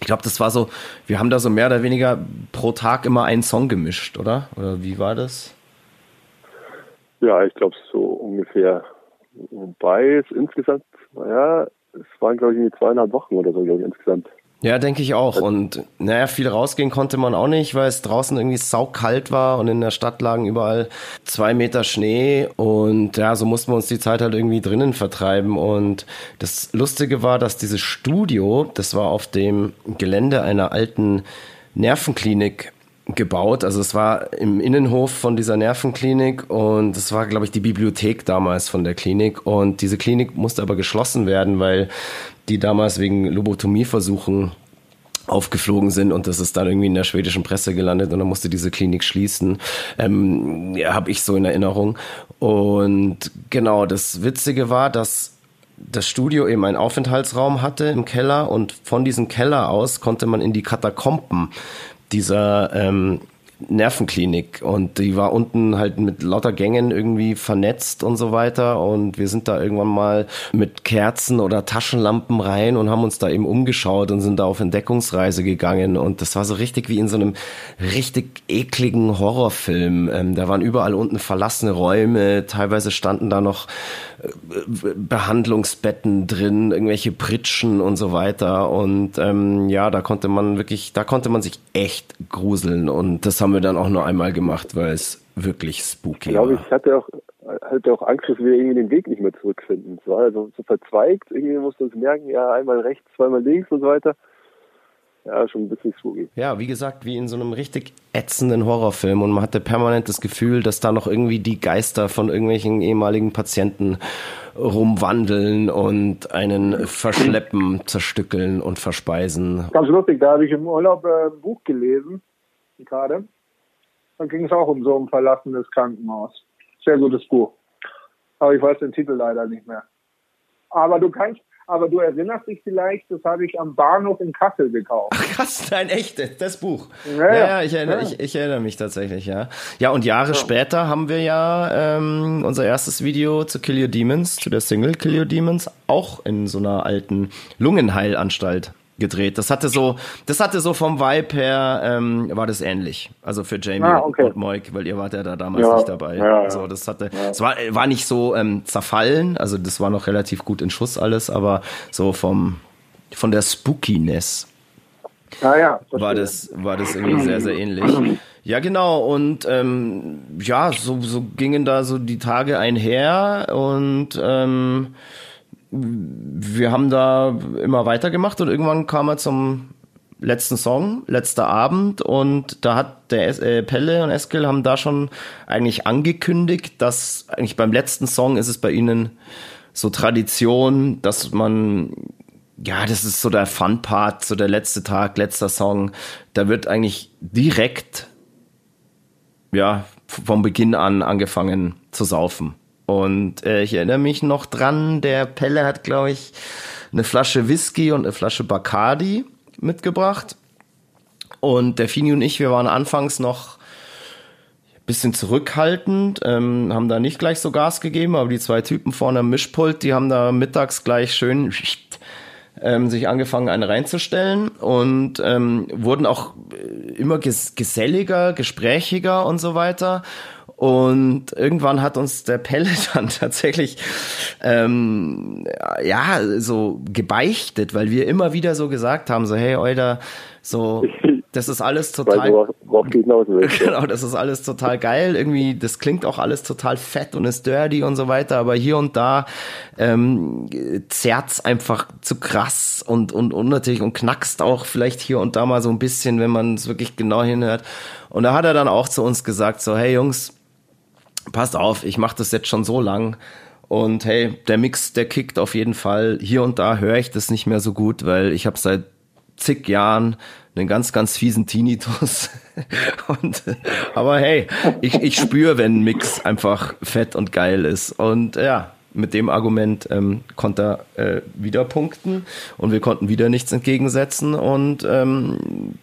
Ich glaube, das war so, wir haben da so mehr oder weniger pro Tag immer einen Song gemischt, oder? Oder wie war das? Ja, ich glaube so ungefähr. Wobei es insgesamt, naja, es waren glaube ich zweieinhalb Wochen oder so, glaube ich, insgesamt. Ja, denke ich auch. Und naja, viel rausgehen konnte man auch nicht, weil es draußen irgendwie saukalt war und in der Stadt lagen überall zwei Meter Schnee. Und ja, so mussten wir uns die Zeit halt irgendwie drinnen vertreiben. Und das Lustige war, dass dieses Studio, das war auf dem Gelände einer alten Nervenklinik gebaut. Also es war im Innenhof von dieser Nervenklinik und es war, glaube ich, die Bibliothek damals von der Klinik. Und diese Klinik musste aber geschlossen werden, weil die damals wegen Lobotomieversuchen aufgeflogen sind und das ist dann irgendwie in der schwedischen Presse gelandet und dann musste diese Klinik schließen. Ähm, ja, habe ich so in Erinnerung. Und genau, das Witzige war, dass das Studio eben einen Aufenthaltsraum hatte im Keller und von diesem Keller aus konnte man in die Katakomben dieser ähm, Nervenklinik und die war unten halt mit lauter Gängen irgendwie vernetzt und so weiter und wir sind da irgendwann mal mit Kerzen oder Taschenlampen rein und haben uns da eben umgeschaut und sind da auf Entdeckungsreise gegangen und das war so richtig wie in so einem richtig ekligen Horrorfilm. Ähm, da waren überall unten verlassene Räume, teilweise standen da noch Behandlungsbetten drin, irgendwelche Pritschen und so weiter. Und ähm, ja, da konnte man wirklich, da konnte man sich echt gruseln. Und das haben wir dann auch nur einmal gemacht, weil es wirklich spooky ich glaube, war. Ich hatte auch, hatte auch Angst, dass wir irgendwie den Weg nicht mehr zurückfinden. Es war also so verzweigt, irgendwie musste uns merken, ja, einmal rechts, zweimal links und so weiter ja, schon ein bisschen spooky. Ja, wie gesagt, wie in so einem richtig ätzenden Horrorfilm und man hatte permanent das Gefühl, dass da noch irgendwie die Geister von irgendwelchen ehemaligen Patienten rumwandeln und einen verschleppen, zerstückeln und verspeisen. Ganz lustig, da habe ich im Urlaub äh, ein Buch gelesen, gerade. Da ging es auch um so ein verlassenes Krankenhaus. Sehr gutes Buch. Aber ich weiß den Titel leider nicht mehr. Aber du kannst aber du erinnerst dich vielleicht, das habe ich am Bahnhof in Kassel gekauft. Ach krass, nein, echt, das Buch. Ja, ja, ja ich, erinnere, ja. Ich, ich, erinnere mich tatsächlich, ja. Ja, und Jahre später haben wir ja ähm, unser erstes Video zu Kill Your Demons, zu der Single Kill Your Demons, auch in so einer alten Lungenheilanstalt gedreht. Das hatte so, das hatte so vom Vibe her, ähm, war das ähnlich. Also für Jamie ah, okay. und Moik, weil ihr wart ja da damals ja, nicht dabei. Ja, also das hatte, es war, war nicht so ähm, zerfallen, also das war noch relativ gut in Schuss alles, aber so vom, von der Spookiness. Ah, ja, war das, war das irgendwie sehr, sehr ähnlich. Ja, genau. Und ähm, ja, so, so gingen da so die Tage einher und ähm, wir haben da immer weitergemacht und irgendwann kam er zum letzten Song, letzter Abend und da hat der äh, Pelle und Eskel haben da schon eigentlich angekündigt, dass eigentlich beim letzten Song ist es bei ihnen so Tradition, dass man ja, das ist so der Fun-Part, so der letzte Tag, letzter Song. Da wird eigentlich direkt, ja, vom Beginn an angefangen zu saufen. Und äh, ich erinnere mich noch dran, der Pelle hat, glaube ich, eine Flasche Whisky und eine Flasche Bacardi mitgebracht. Und der Fini und ich, wir waren anfangs noch ein bisschen zurückhaltend, ähm, haben da nicht gleich so Gas gegeben, aber die zwei Typen vorne am Mischpult, die haben da mittags gleich schön <laughs> ähm, sich angefangen, eine reinzustellen und ähm, wurden auch äh, immer ges geselliger, gesprächiger und so weiter. Und irgendwann hat uns der Pelle <laughs> dann tatsächlich ähm, ja so gebeichtet, weil wir immer wieder so gesagt haben, so hey Euder, so <laughs> das ist alles total <laughs> genau, das ist alles total geil. Irgendwie, das klingt auch alles total fett und ist dirty und so weiter, aber hier und da ähm, zerrt's einfach zu krass und und unnatürlich und knackst auch vielleicht hier und da mal so ein bisschen, wenn man es wirklich genau hinhört. Und da hat er dann auch zu uns gesagt, so hey Jungs passt auf, ich mache das jetzt schon so lang. Und hey, der Mix, der kickt auf jeden Fall. Hier und da höre ich das nicht mehr so gut, weil ich habe seit zig Jahren einen ganz, ganz fiesen Tinnitus. <laughs> und, aber hey, ich, ich spüre, wenn ein Mix einfach fett und geil ist. Und ja, mit dem Argument ähm, konnte er äh, wieder punkten und wir konnten wieder nichts entgegensetzen und ähm,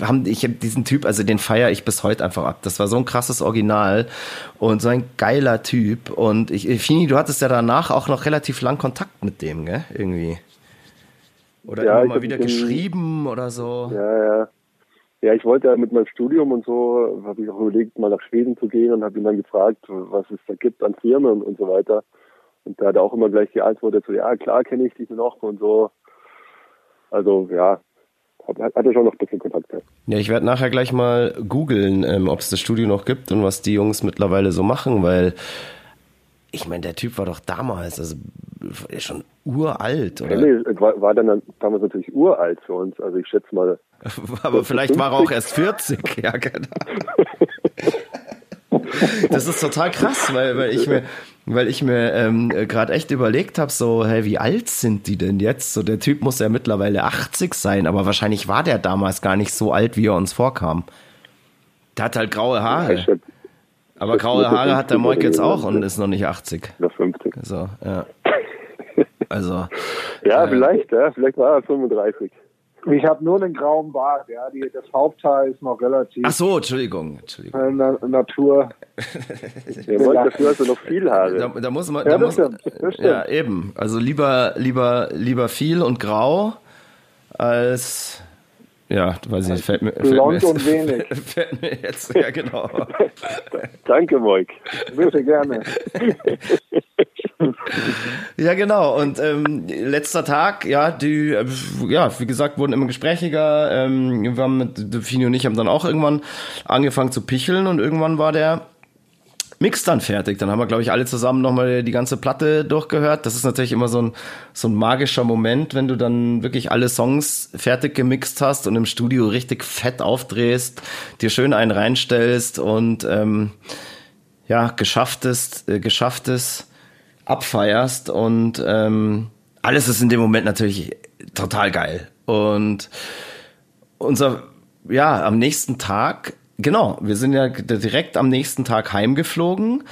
haben ich habe diesen Typ, also den feiere ich bis heute einfach ab. Das war so ein krasses Original und so ein geiler Typ und ich Fini, du hattest ja danach auch noch relativ lang Kontakt mit dem, gell? Irgendwie. Oder ja, immer mal wieder geschrieben oder so. Ja, ja. Ja, ich wollte ja mit meinem Studium und so, habe ich auch überlegt, mal nach Schweden zu gehen und habe ihn dann gefragt, was es da gibt an Firmen und so weiter. Und da hat er auch immer gleich geantwortet, so, ja, klar kenne ich dich noch und so. Also, ja, hat, hat er schon noch ein bisschen Kontakt. Ja, ja ich werde nachher gleich mal googeln, ähm, ob es das Studio noch gibt und was die Jungs mittlerweile so machen, weil ich meine, der Typ war doch damals, also schon uralt, oder? Ja, nee, war, war dann damals natürlich uralt für uns. Also ich schätze mal. <laughs> Aber vielleicht 50. war er auch erst 40, ja, genau. <laughs> das ist total krass, weil, weil ich mir, <laughs> weil ich mir ähm, gerade echt überlegt habe, so, hey, wie alt sind die denn jetzt? So, der Typ muss ja mittlerweile 80 sein, aber wahrscheinlich war der damals gar nicht so alt, wie er uns vorkam. Der hat halt graue Haare. Aber graue Haare hat der Moik jetzt auch und ist noch nicht 80. Noch 50. So, ja. <laughs> Also. ja, äh, vielleicht, ja, vielleicht war er 35. Ich habe nur einen grauen Bart, ja. Die, das Hauptteil ist noch relativ. Ach so, Entschuldigung. Entschuldigung. Na, Natur. <laughs> ja, dafür hast du noch viel Haare. Da, da muss man. Da ja, muss, stimmt, ja, eben. Also lieber, lieber, lieber viel und grau als. Ja, weiß ich nicht, fällt mir. Blond fällt mir und wenig. <laughs> Fällt mir jetzt, ja, genau. <laughs> Danke, Moik. Bitte gerne. <laughs> ja, genau. Und ähm, letzter Tag, ja, die, äh, ja, wie gesagt, wurden immer gesprächiger. Ähm, wir haben mit Fini und ich haben dann auch irgendwann angefangen zu picheln und irgendwann war der Mix dann fertig. Dann haben wir, glaube ich, alle zusammen nochmal die ganze Platte durchgehört. Das ist natürlich immer so ein, so ein magischer Moment, wenn du dann wirklich alle Songs fertig gemixt hast und im Studio richtig fett aufdrehst, dir schön einen reinstellst und ähm, ja, geschafftes, äh, geschafftes abfeierst und ähm, alles ist in dem Moment natürlich total geil. Und unser, ja, am nächsten Tag, genau, wir sind ja direkt am nächsten Tag heimgeflogen.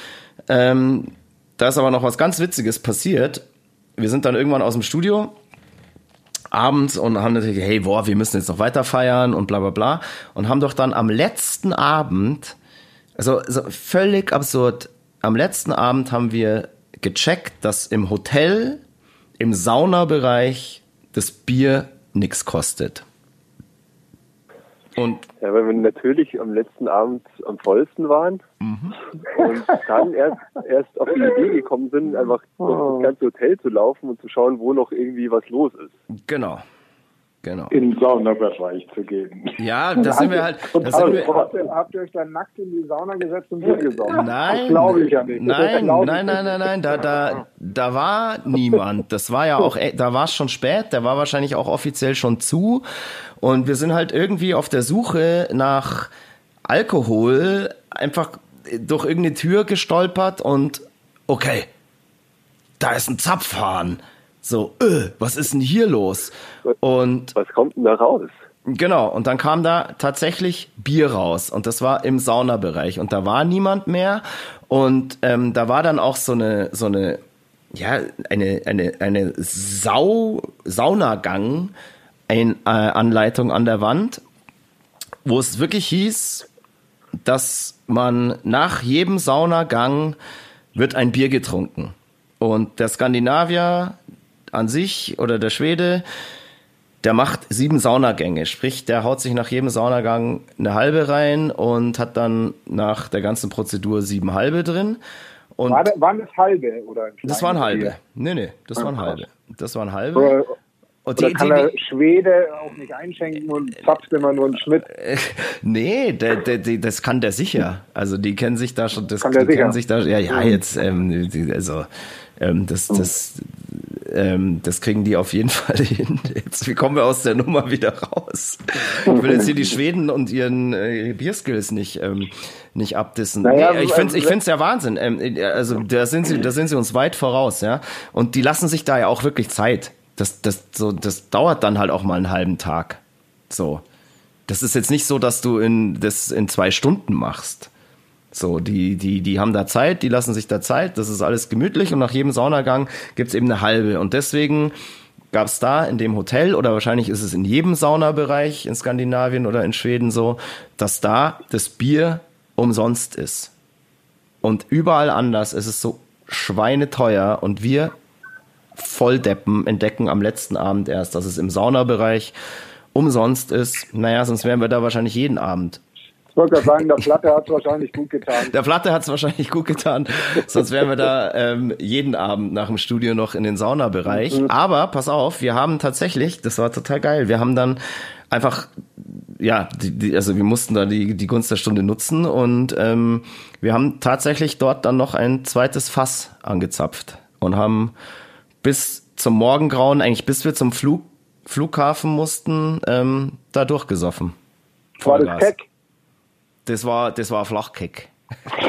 Ähm, da ist aber noch was ganz Witziges passiert. Wir sind dann irgendwann aus dem Studio abends und haben natürlich, hey, boah, wir müssen jetzt noch weiter feiern und bla bla bla. Und haben doch dann am letzten Abend, also, also völlig absurd, am letzten Abend haben wir gecheckt, dass im Hotel, im Saunabereich das Bier nichts kostet. Und ja, weil wir natürlich am letzten Abend am vollsten waren mhm. und dann erst, erst auf die Idee gekommen sind, einfach oh. das ganze Hotel zu laufen und zu schauen, wo noch irgendwie was los ist. Genau. Genau. in den Saunabereich zu gehen. Ja, <laughs> da sind wir halt. Da sind wir, Habt ihr, euch dann nackt in die Sauna gesetzt und Bier gesaugt? Nein, Das glaube ich ja nicht. Das Nein, nein, nein, nein, nein, da, da, da war niemand. Das war ja auch, da war es schon spät, der war wahrscheinlich auch offiziell schon zu. Und wir sind halt irgendwie auf der Suche nach Alkohol einfach durch irgendeine Tür gestolpert und okay, da ist ein Zapfhahn. So, äh, was ist denn hier los? Und Was kommt denn da raus? Genau, und dann kam da tatsächlich Bier raus und das war im Saunabereich und da war niemand mehr und ähm, da war dann auch so eine so eine ja eine eine eine Sau Saunagang ein, äh, Anleitung an der Wand, wo es wirklich hieß, dass man nach jedem Saunagang wird ein Bier getrunken und der Skandinavier an sich oder der Schwede der macht sieben Saunagänge, sprich, der haut sich nach jedem Saunagang eine halbe rein und hat dann nach der ganzen Prozedur sieben halbe drin. Und War, das- waren das halbe? Oder das waren halbe. Nee, nee, das waren halbe. Das waren halbe. Oder, Und die, kann die, der Schwede auch nicht einschenken und zapft immer nur einen Schnitt? <laughs> nee, der, der, der, das kann der sicher. Also die kennen sich da schon, das Kann der sicher? sich da, ja, ja, jetzt, ähm, also, ähm, das, das, ähm, das kriegen die auf jeden <laughs> Fall hin. Jetzt, wie kommen wir aus der Nummer wieder raus? Ich will jetzt hier die Schweden und ihren äh, Bierskills nicht, ähm, nicht abdissen. Naja, nee, ich finde ich also- find's ja Wahnsinn. Ähm, äh, also da sind sie, da sind sie uns weit voraus, ja. Und die lassen sich da ja auch wirklich Zeit. Das, das, so, das dauert dann halt auch mal einen halben Tag. So. Das ist jetzt nicht so, dass du in, das in zwei Stunden machst. So, die, die, die haben da Zeit, die lassen sich da Zeit, das ist alles gemütlich und nach jedem Saunagang gibt's eben eine halbe. Und deswegen gab's da in dem Hotel oder wahrscheinlich ist es in jedem Saunabereich in Skandinavien oder in Schweden so, dass da das Bier umsonst ist. Und überall anders ist es so schweineteuer und wir Volldeppen entdecken am letzten Abend erst, dass es im Saunabereich umsonst ist. Naja, sonst wären wir da wahrscheinlich jeden Abend. Ich wollte gerade sagen, der Platte hat wahrscheinlich gut getan. Der Platte hat es wahrscheinlich gut getan, sonst wären wir da ähm, jeden Abend nach dem Studio noch in den Saunabereich. Aber pass auf, wir haben tatsächlich, das war total geil, wir haben dann einfach, ja, die, die, also wir mussten da die, die Gunst der Stunde nutzen und ähm, wir haben tatsächlich dort dann noch ein zweites Fass angezapft und haben bis zum Morgengrauen, eigentlich bis wir zum Flug, Flughafen mussten, ähm, da durchgesoffen. War das. Keck? Das war, das war Flagge. <laughs>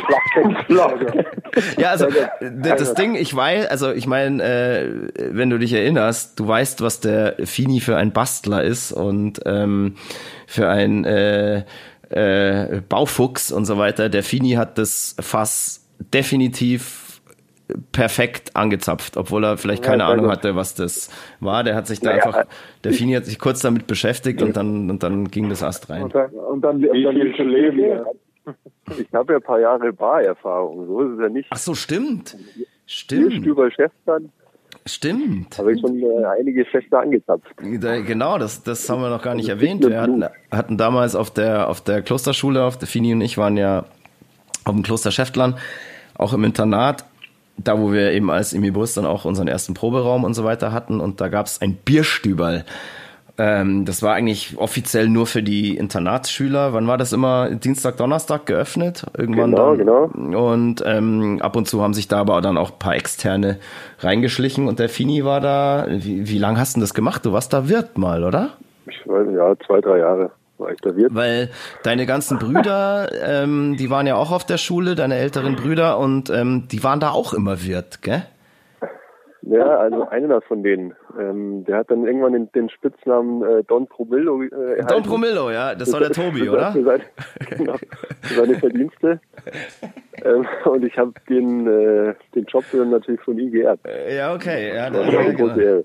Ja, also das Ding, ich weiß, also ich meine, äh, wenn du dich erinnerst, du weißt, was der Fini für ein Bastler ist und ähm, für ein äh, äh, Baufuchs und so weiter. Der Fini hat das Fass definitiv perfekt angezapft, obwohl er vielleicht keine Ja, Ahnung gut. hatte, was das war. Der hat sich da Naja, einfach, der Fini hat sich kurz damit beschäftigt und dann und dann ging das Ast rein. Und dann, und dann, und dann zu leben? ja. Ich habe ja ein paar Jahre Barerfahrung, so ist es ja nicht. Ach so, stimmt. Stimmt. Stüber Chef dann, Stimmt. habe ich schon äh, einige Feste angezapft. Genau, das, das haben wir noch gar nicht erwähnt. Wir hatten, hatten damals auf der, auf der Klosterschule, auf der Fini und ich waren ja auf dem Kloster Schäftlern, auch im Internat, da wo wir eben als Imibus dann auch unseren ersten Proberaum und so weiter hatten und da gab's ein Bierstüberl. Ähm, das war eigentlich offiziell nur für die Internatsschüler. Wann war das immer? Dienstag, Donnerstag geöffnet? Irgendwann Genau, dann. genau. Und ähm, ab und zu haben sich da aber dann auch ein paar Externe reingeschlichen und der Fini war da. Wie, wie lange hast du denn das gemacht? Du warst da Wirt mal, oder? Ich weiß, ja, zwei, drei Jahre da Wirt. Weil deine ganzen Brüder, <laughs> ähm, die waren ja auch auf der Schule, deine älteren Brüder, und ähm, die waren da auch immer Wirt, gell? Ja, also einer von denen, ähm, der hat dann irgendwann den, den Spitznamen äh, Don Promillo äh, Don. Promillo, ja, das war der Tobi, Für oder? seine, <laughs> genau, für seine Verdienste. ähm, und ich habe den, äh, den Job dann natürlich von ihm geehrt. Ja, okay. Ja, ja, eine genau.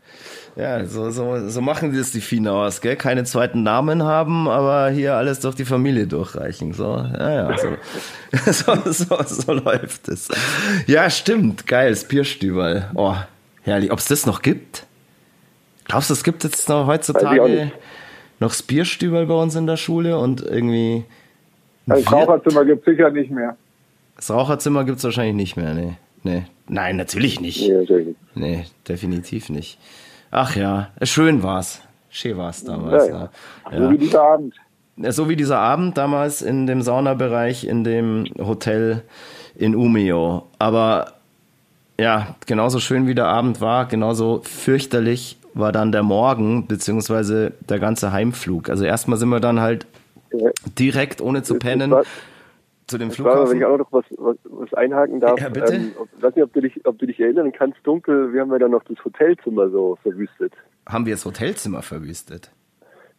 ja so, so, so machen die das die Finauers, gell? Keine zweiten Namen haben, aber hier alles durch die Familie durchreichen. So, ja, ja, so, <laughs> so, so, so läuft es. Ja, stimmt. Geil, das Bierstüberl. Oh, herrlich. Ob es das noch gibt? Glaubst du, es gibt jetzt noch heutzutage noch das Bierstüberl bei uns in der Schule und irgendwie ein Wirt? Raucherzimmer gibt es sicher nicht mehr. Das Raucherzimmer gibt's wahrscheinlich nicht mehr, nee. Nee. Nein, natürlich nicht. Nee, natürlich nicht. Nee, definitiv nicht. Ach ja, schön war's. Schön war es damals. Ja, ja. So wie dieser Abend. So wie dieser Abend damals in dem Saunabereich in dem Hotel in Umeå. Aber ja, genauso schön wie der Abend war, genauso fürchterlich war dann der Morgen, beziehungsweise der ganze Heimflug. Also erstmal sind wir dann halt direkt, ohne zu pennen, zu dem Flughafen. War, wenn ich auch noch was, was, was einhaken darf. Ja, bitte? Ähm, ich weiß nicht, ob du, dich, ob du dich erinnern kannst, dunkel, wir haben ja dann noch das Hotelzimmer so verwüstet. Haben wir das Hotelzimmer verwüstet?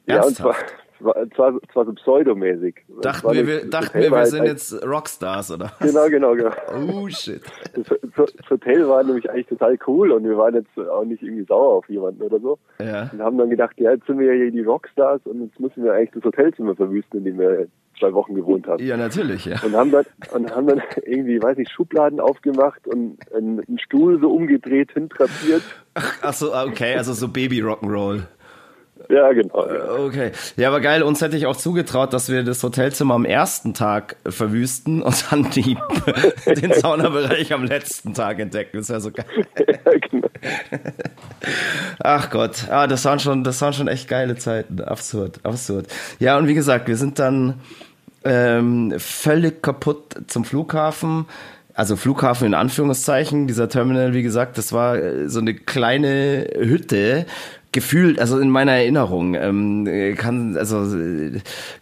Ja, und zwar, zwar, zwar, so pseudomäßig. Dachten wir, wir, dachten wir, wir sind halt jetzt Rockstars, oder? <laughs> Genau, genau, genau. Oh, shit. Das, das, Hotel war nämlich eigentlich total cool und wir waren jetzt auch nicht irgendwie sauer auf jemanden oder so. Ja. Und haben dann gedacht, ja, jetzt sind wir ja hier die Rockstars und jetzt müssen wir eigentlich das Hotelzimmer verwüsten, in dem wir zwei Wochen gewohnt haben. Ja, natürlich, ja. Und haben dann, und haben dann <laughs> irgendwie, weiß ich, Schubladen aufgemacht und einen, einen Stuhl so umgedreht, hintrapiert. Ach, ach so, okay, also so Baby-Rock'n'Roll. Ja, genau. Ja. Okay. Ja, aber geil, uns hätte ich auch zugetraut, dass wir das Hotelzimmer am ersten Tag verwüsten und dann die, <laughs> den Saunabereich am letzten Tag entdecken. Das wäre so geil. Ja, genau. Ach Gott, ah, das waren schon, das waren schon echt geile Zeiten. Absurd, absurd. Ja, und wie gesagt, wir sind dann ähm, völlig kaputt zum Flughafen also Flughafen in Anführungszeichen, dieser Terminal, wie gesagt, das war äh, so eine kleine Hütte gefühlt, also in meiner Erinnerung, ähm, kann also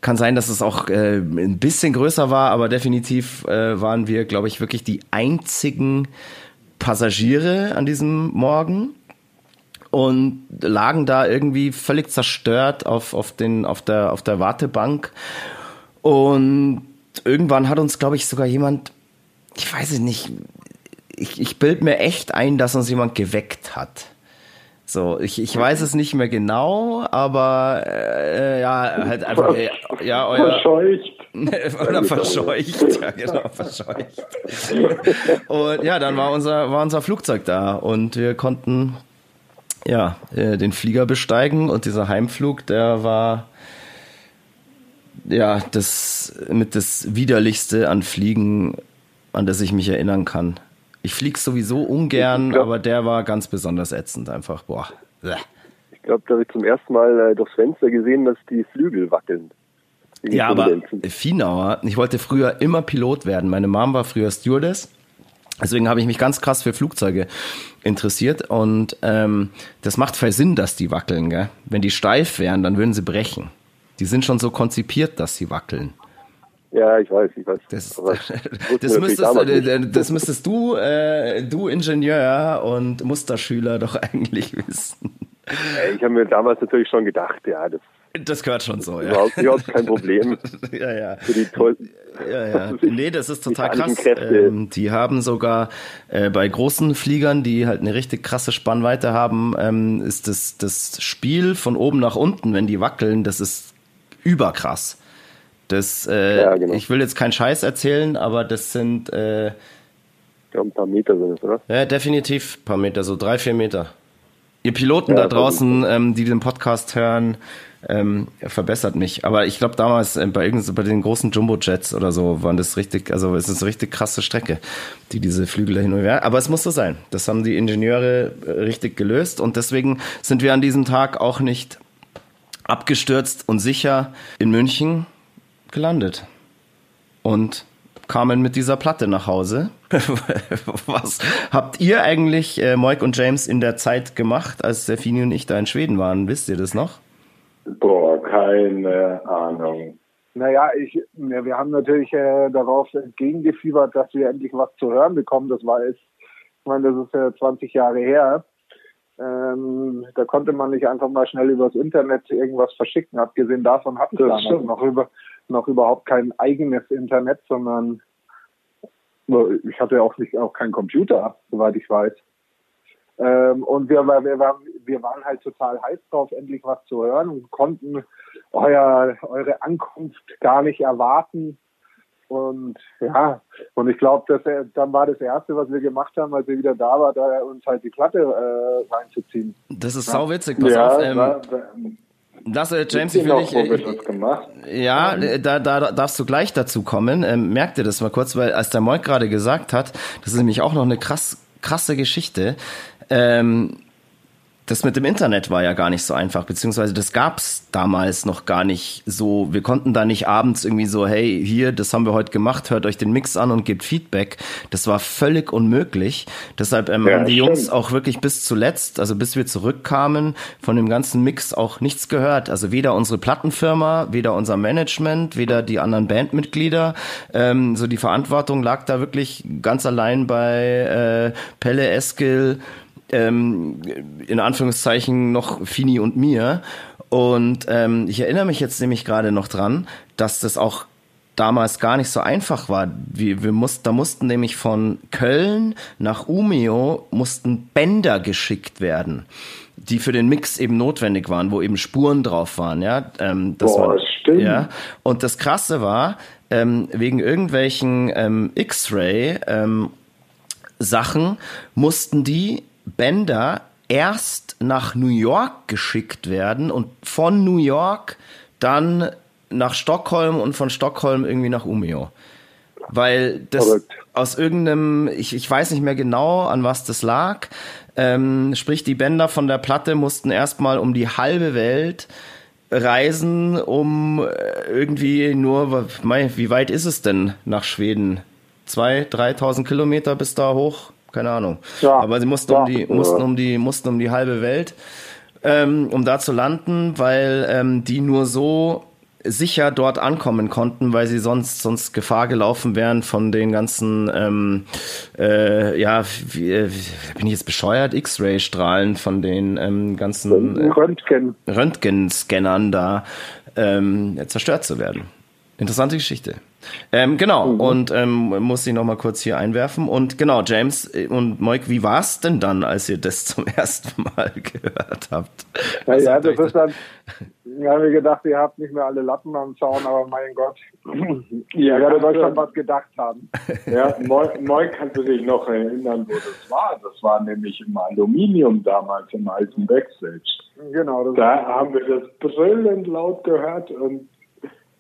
kann sein, dass es auch äh, ein bisschen größer war, aber definitiv äh, waren wir, glaube ich, wirklich die einzigen Passagiere an diesem Morgen und lagen da irgendwie völlig zerstört auf auf den auf der auf der Wartebank und irgendwann hat uns, glaube ich, sogar jemand, ich weiß es nicht, ich, ich bild mir echt ein, dass uns jemand geweckt hat. So, ich, ich weiß es nicht mehr genau, aber äh, ja, halt einfach, äh, ja, <laughs> euer. Verscheucht. <laughs> Oder verscheucht, ja genau, <laughs> verscheucht. Und ja, dann war unser, war unser Flugzeug da und wir konnten ja äh, den Flieger besteigen und dieser Heimflug, der war ja das mit das widerlichste an Fliegen, an das ich mich erinnern kann. Ich fliege sowieso ungern, glaub, aber der war ganz besonders ätzend einfach. Boah. Ich glaube, da habe ich zum ersten Mal äh, durchs Fenster gesehen, dass die Flügel wackeln. Ja, aber Fienauer, ich wollte früher immer Pilot werden. Meine Mom war früher Stewardess. Deswegen habe ich mich ganz krass für Flugzeuge interessiert und ähm, das macht voll Sinn, dass die wackeln. Gell? Wenn die steif wären, dann würden sie brechen. Die sind schon so konzipiert, dass sie wackeln. Ja, ich weiß, ich weiß. Das, <laughs> das, müsstest, äh, das müsstest du, äh, du Ingenieur und Musterschüler doch <laughs> eigentlich wissen. Ich habe mir damals natürlich schon gedacht, ja, das das gehört schon so, ja. Überhaupt, überhaupt kein Problem. <laughs> ja, ja. Für die tollen. Ja, ja. Nee, das ist total krass. Ähm, die haben sogar äh, bei großen Fliegern, die halt eine richtig krasse Spannweite haben, ähm, ist das, das Spiel von oben nach unten, wenn die wackeln, das ist überkrass. Das, äh, ja, genau. ich will jetzt keinen Scheiß erzählen, aber das sind. Äh, ja, ein paar Meter sind es, oder? Ja, definitiv ein paar Meter, so drei, vier Meter. Ihr Piloten ja, da draußen, ähm, die den Podcast hören, ähm, verbessert mich. Aber ich glaube damals äh, bei, bei den großen Jumbo-Jets oder so waren das richtig, also es ist eine richtig krasse Strecke, die diese Flügel hin und her. Aber es muss so sein. Das haben die Ingenieure äh, richtig gelöst und deswegen sind wir an diesem Tag auch nicht abgestürzt und sicher in München, gelandet und kamen mit dieser Platte nach Hause. <laughs> Was habt ihr eigentlich, äh, Moik und James, in der Zeit gemacht, als der Fini und ich da in Schweden waren? Wisst ihr das noch? Boah, keine Ahnung. Naja, ich, ja, wir haben natürlich äh, darauf entgegengefiebert, dass wir endlich was zu hören bekommen. Das war jetzt, ich meine, das ist ja 20 Jahre her. Ähm, da konnte man nicht einfach mal schnell übers Internet irgendwas verschicken. Abgesehen davon hatten wir damals noch über noch überhaupt kein eigenes Internet, sondern ich hatte auch nicht auch keinen Computer, soweit ich weiß. Ähm, und wir, wir, waren, wir waren halt total heiß drauf, endlich was zu hören und konnten euer, eure Ankunft gar nicht erwarten. Und ja, und ich glaube, dass dann war das erste, was wir gemacht haben, als wir wieder da war, da uns halt die Platte äh, reinzuziehen. Das ist ja. sau witzig, pass ja, auf. Ähm, war, das, äh, James, ich will dich, äh, ja, äh, da, da darfst du gleich dazu kommen. Ähm, merk dir das mal kurz, weil als der Moik gerade gesagt hat, das ist nämlich auch noch eine krass, krasse Geschichte. Ähm, das mit dem Internet war ja gar nicht so einfach, beziehungsweise das gab's damals noch gar nicht so. Wir konnten da nicht abends irgendwie so, hey, hier, das haben wir heute gemacht, hört euch den Mix an und gebt Feedback. Das war völlig unmöglich. Deshalb ähm, ja, haben die stimmt. Jungs auch wirklich bis zuletzt, also bis wir zurückkamen, von dem ganzen Mix auch nichts gehört. Also weder unsere Plattenfirma, weder unser Management, weder die anderen Bandmitglieder. Ähm, so die Verantwortung lag da wirklich ganz allein bei äh, Pelle Eskil ähm, in Anführungszeichen noch Fini und mir. Und ähm, ich erinnere mich jetzt nämlich gerade noch dran, dass das auch damals gar nicht so einfach war. Wir, wir mussten, da mussten nämlich von Köln nach Umeå mussten Bänder geschickt werden, die für den Mix eben notwendig waren, wo eben Spuren drauf waren. Ja, ähm, das Boah, war, stimmt. Ja, und das Krasse war ähm, wegen irgendwelchen ähm, X-Ray ähm, Sachen mussten die Bänder erst nach New York geschickt werden und von New York dann nach Stockholm und von Stockholm irgendwie nach Umeå. Weil das Verrückt. aus irgendeinem, ich, ich weiß nicht mehr genau, an was das lag. Ähm, sprich, die Bänder von der Platte mussten erstmal um die halbe Welt reisen, um äh, irgendwie nur, wie weit ist es denn nach Schweden? Zwei, dreitausend Kilometer bis da hoch? Keine Ahnung. Ja, Aber sie mussten ja, um die, mussten um die, mussten um die halbe Welt, ähm, um da zu landen, weil ähm, die nur so sicher dort ankommen konnten, weil sie sonst sonst Gefahr gelaufen wären von den ganzen ähm, äh, ja wie, äh, wie, bin ich jetzt bescheuert X-Ray-Strahlen von den ähm, ganzen äh, Röntgen Röntgenscannern da ähm, zerstört zu werden. Interessante Geschichte. Ähm, genau, mhm. und ähm, muss ich noch mal kurz hier einwerfen. Und genau, James und Moik, wie war es denn dann, als ihr das <laughs> zum ersten Mal gehört habt? Naja, das ist dann, wir haben gedacht, ihr habt nicht mehr alle Lappen am Zaun, aber mein Gott, ihr werdet euch schon was gedacht haben. <laughs> Ja, Moik kannst du dich noch erinnern, wo das war. Das war nämlich im Aluminium damals im alten Backstage. Genau. da haben wir das brillend laut gehört und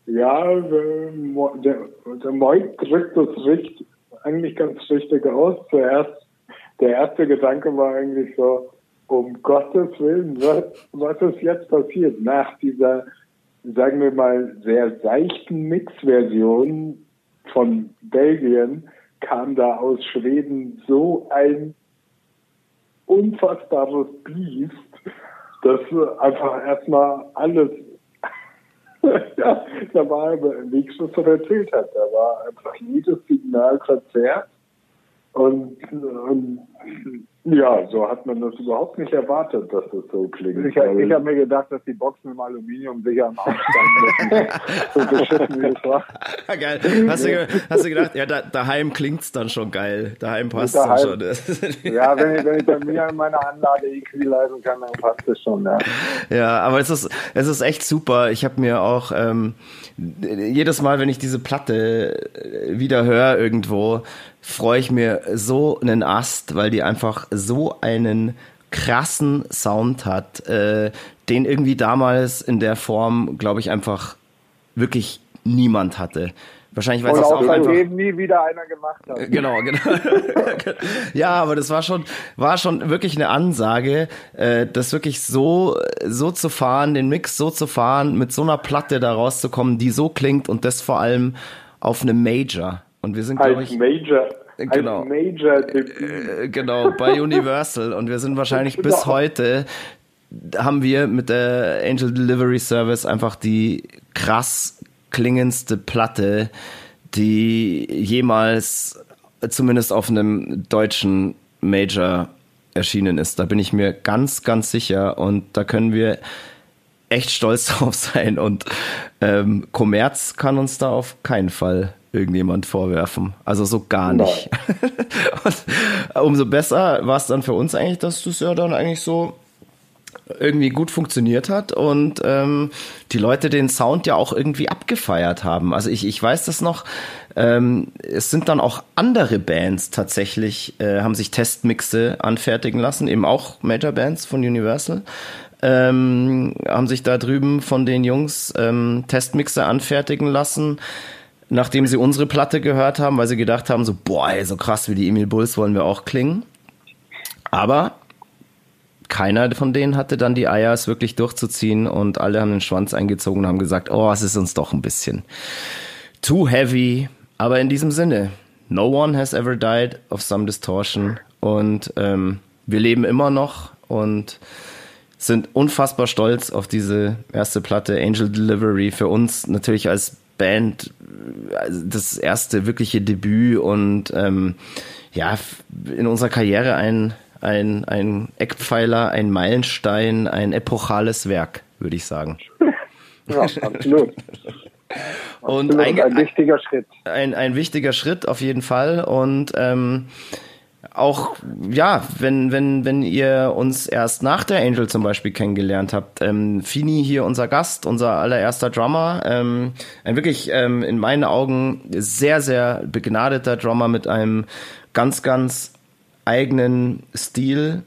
ja, der, der Moik drückt das richtig, eigentlich ganz richtig aus. Zuerst, der erste Gedanke war eigentlich so, um Gottes Willen, was, was ist jetzt passiert? Nach dieser, sagen wir mal, sehr seichten Mix-Version von Belgien kam da aus Schweden so ein unfassbares Biest, dass einfach erstmal alles <laughs> ja, da war, wie ich schon erzählt habe, da war einfach jedes Signal verzerrt. Und, und ja, so hat man das überhaupt nicht erwartet, dass das so klingt. Ich, ich habe mir gedacht, dass die Boxen im Aluminium sicher am Abstand <laughs> so beschissen wie es war. <laughs> Geil. Hast du, hast du gedacht, ja, da, daheim klingt's dann schon geil. Daheim passt es dann schon. <laughs> ja, wenn ich, wenn ich bei mir in meiner Anlage EQ leisten kann, dann passt es schon, ja. Ja, aber es ist, es ist echt super. Ich habe mir auch ähm, jedes Mal, wenn ich diese Platte wieder höre irgendwo, freue ich mir so einen Ast, weil die einfach so einen krassen Sound hat, äh, den irgendwie damals in der Form, glaube ich, einfach wirklich niemand hatte. Wahrscheinlich, weil es auch, auch einfach nie wieder einer gemacht hat. Äh, genau, genau. <laughs> ja, aber das war schon, war schon wirklich eine Ansage, äh, das wirklich so, so zu fahren, den Mix so zu fahren, mit so einer Platte da rauszukommen, die so klingt und das vor allem auf einem Major. Und wir sind, glaube ich. Major. Genau. Als Major äh, genau, bei <laughs> Universal. Und wir sind wahrscheinlich genau. bis heute haben wir mit der Angel Delivery Service einfach die krass klingendste Platte, die jemals zumindest auf einem deutschen Major erschienen ist. Da bin ich mir ganz, ganz sicher. Und da können wir echt stolz <laughs> drauf sein. Und ähm, Kommerz kann uns da auf keinen Fall irgendjemand vorwerfen. Also so gar nicht. <laughs> umso besser war es dann für uns eigentlich, dass das ja dann eigentlich so irgendwie gut funktioniert hat und ähm, die Leute den Sound ja auch irgendwie abgefeiert haben. Also ich, ich weiß das noch, ähm, es sind dann auch andere Bands tatsächlich, äh, haben sich Testmixe anfertigen lassen, eben auch Major Bands von Universal. Ähm, haben sich da drüben von den Jungs ähm, Testmixe anfertigen lassen, nachdem sie unsere Platte gehört haben, weil sie gedacht haben, so, boah, ey, so krass wie die Emil Bulls wollen wir auch klingen. Aber keiner von denen hatte dann die Eier, es wirklich durchzuziehen und alle haben den Schwanz eingezogen und haben gesagt, oh, es ist uns doch ein bisschen too heavy. Aber in diesem Sinne, no one has ever died of some distortion und ähm, wir leben immer noch und sind unfassbar stolz auf diese erste Platte Angel Delivery. Für uns natürlich als Band also das erste wirkliche Debüt und ähm, ja, in unserer Karriere ein, ein, ein Eckpfeiler, ein Meilenstein, ein epochales Werk, würde ich sagen. <laughs> Ja, absolut. Und absolut. ein, ein wichtiger Schritt. Ein, ein wichtiger Schritt auf jeden Fall. Und ähm, auch, ja, wenn, wenn, wenn ihr uns erst nach der Angel zum Beispiel kennengelernt habt, ähm, Fini hier unser Gast, unser allererster Drummer, ähm, ein wirklich ähm, in meinen Augen sehr, sehr begnadeter Drummer mit einem ganz, ganz eigenen Stil,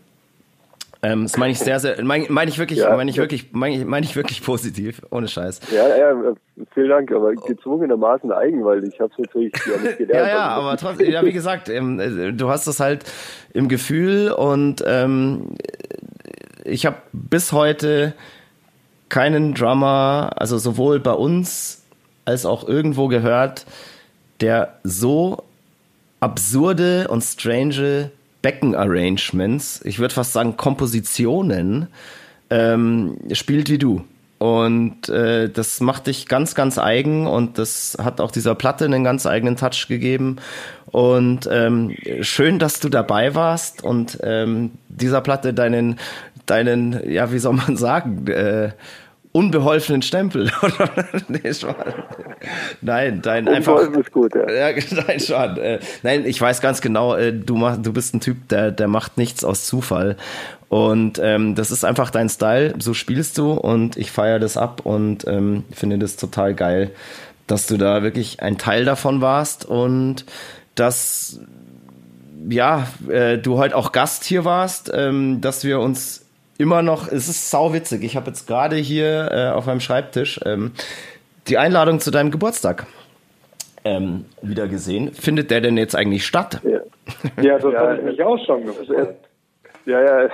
ähm, das meine ich sehr, sehr, meine mein ich wirklich, Ja. meine ich wirklich, meine ich, meine ich wirklich positiv, ohne Scheiß. Ja, ja, vielen Dank, aber gezwungenermaßen eigen, weil ich habe es natürlich ja nicht gelernt. Ja, ja, aber trotzdem, ja, wie gesagt, ähm, äh, du hast das halt im Gefühl und ähm, ich habe bis heute keinen Drummer, also sowohl bei uns als auch irgendwo gehört, der so absurde und strange Beckenarrangements, ich würde fast sagen Kompositionen, ähm, spielt wie du. Und äh, das macht dich ganz, ganz eigen und das hat auch dieser Platte einen ganz eigenen Touch gegeben. Und ähm, schön, dass du dabei warst und ähm, dieser Platte deinen, deinen, ja, wie soll man sagen, äh, unbeholfenen Stempel. <laughs> nee. Nein, dein einfach. Ist gut, ja. Ja, <laughs> nein, schon. Äh, nein, ich weiß ganz genau, äh, du, mach, du bist ein Typ, der, der macht nichts aus Zufall. Und ähm, das ist einfach dein Style, so spielst du und ich feiere das ab und ähm, finde das total geil, dass du da wirklich ein Teil davon warst und dass ja, äh, du heute auch Gast hier warst, ähm, dass wir uns immer noch, es ist sauwitzig, ich habe jetzt gerade hier äh, auf meinem Schreibtisch ähm, die Einladung zu deinem Geburtstag ähm, wieder gesehen. Findet der denn jetzt eigentlich statt? Ja, Ja, das <laughs> Ja, habe ich mich auch schon gefragt. ja. ja.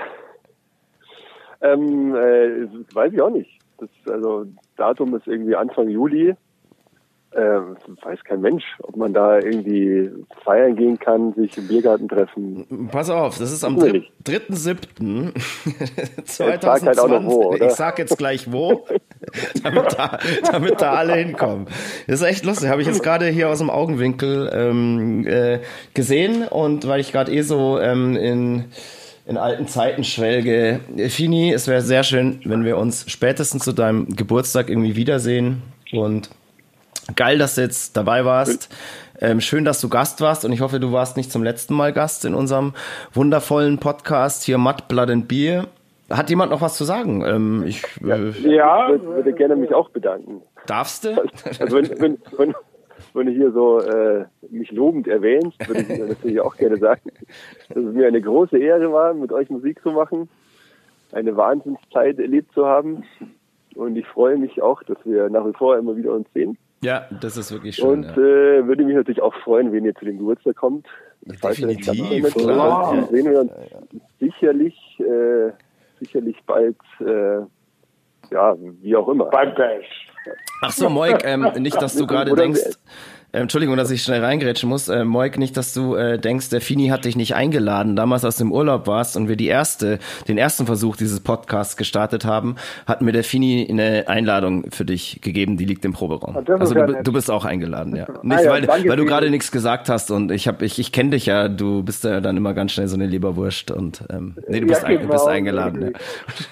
Ähm, äh, das weiß ich auch nicht. Das, also Datum ist irgendwie Anfang Juli. Ähm, weiß kein Mensch, ob man da irgendwie feiern gehen kann, sich im Biergarten treffen. Pass auf, das ist am Wissen wir dritt- nicht. 3.7. <laughs> sag halt auch noch 2020. wo, oder? Ich sag jetzt gleich wo, <laughs> damit da, damit da alle hinkommen. Das ist echt lustig. Habe ich jetzt gerade hier aus dem Augenwinkel ähm, äh, gesehen und weil ich gerade eh so ähm, in in alten Zeiten schwelge. Fini, es wäre sehr schön, wenn wir uns spätestens zu deinem Geburtstag irgendwie wiedersehen. Und geil, dass du jetzt dabei warst. Ähm, schön, dass du Gast warst und ich hoffe, du warst nicht zum letzten Mal Gast in unserem wundervollen Podcast hier Mud, Blood and Beer. Hat jemand noch was zu sagen? Ähm, ich äh, Ja, Ich würde, würde gerne mich auch bedanken. darfst du? Also wenn, wenn, wenn, wenn du hier so äh, mich lobend erwähnst, würde ich natürlich auch gerne sagen, dass es mir eine große Ehre war, mit euch Musik zu machen, eine Wahnsinnszeit erlebt zu haben. Und ich freue mich auch, dass wir nach wie vor immer wieder uns sehen. Ja, das ist wirklich schön. Und ja. äh, würde mich natürlich auch freuen, wenn ihr zu dem Geburtstag kommt. Ich ja Definitiv, klar. Dann sehen wir uns sicherlich, äh, sicherlich bald, äh, ja, wie auch immer. beim Bash. Ach so, Moik, ähm, nicht, dass du gerade denkst, äh, Entschuldigung, dass ich schnell reingrätschen muss, äh, Moik, nicht, dass du äh, denkst, der Fini hat dich nicht eingeladen, damals aus dem Urlaub warst und wir die erste, den ersten Versuch dieses Podcasts gestartet haben, hat mir der Fini eine Einladung für dich gegeben, die liegt im Proberaum. Ah, das Also du, ja du bist auch eingeladen, ja. Nicht, ja, weil, weil du gerade nichts gesagt hast und ich hab, ich, ich kenne dich ja, du bist ja dann immer ganz schnell so eine Leberwurst und ähm, nee, du Ja, bist, ein, du genau, bist eingeladen.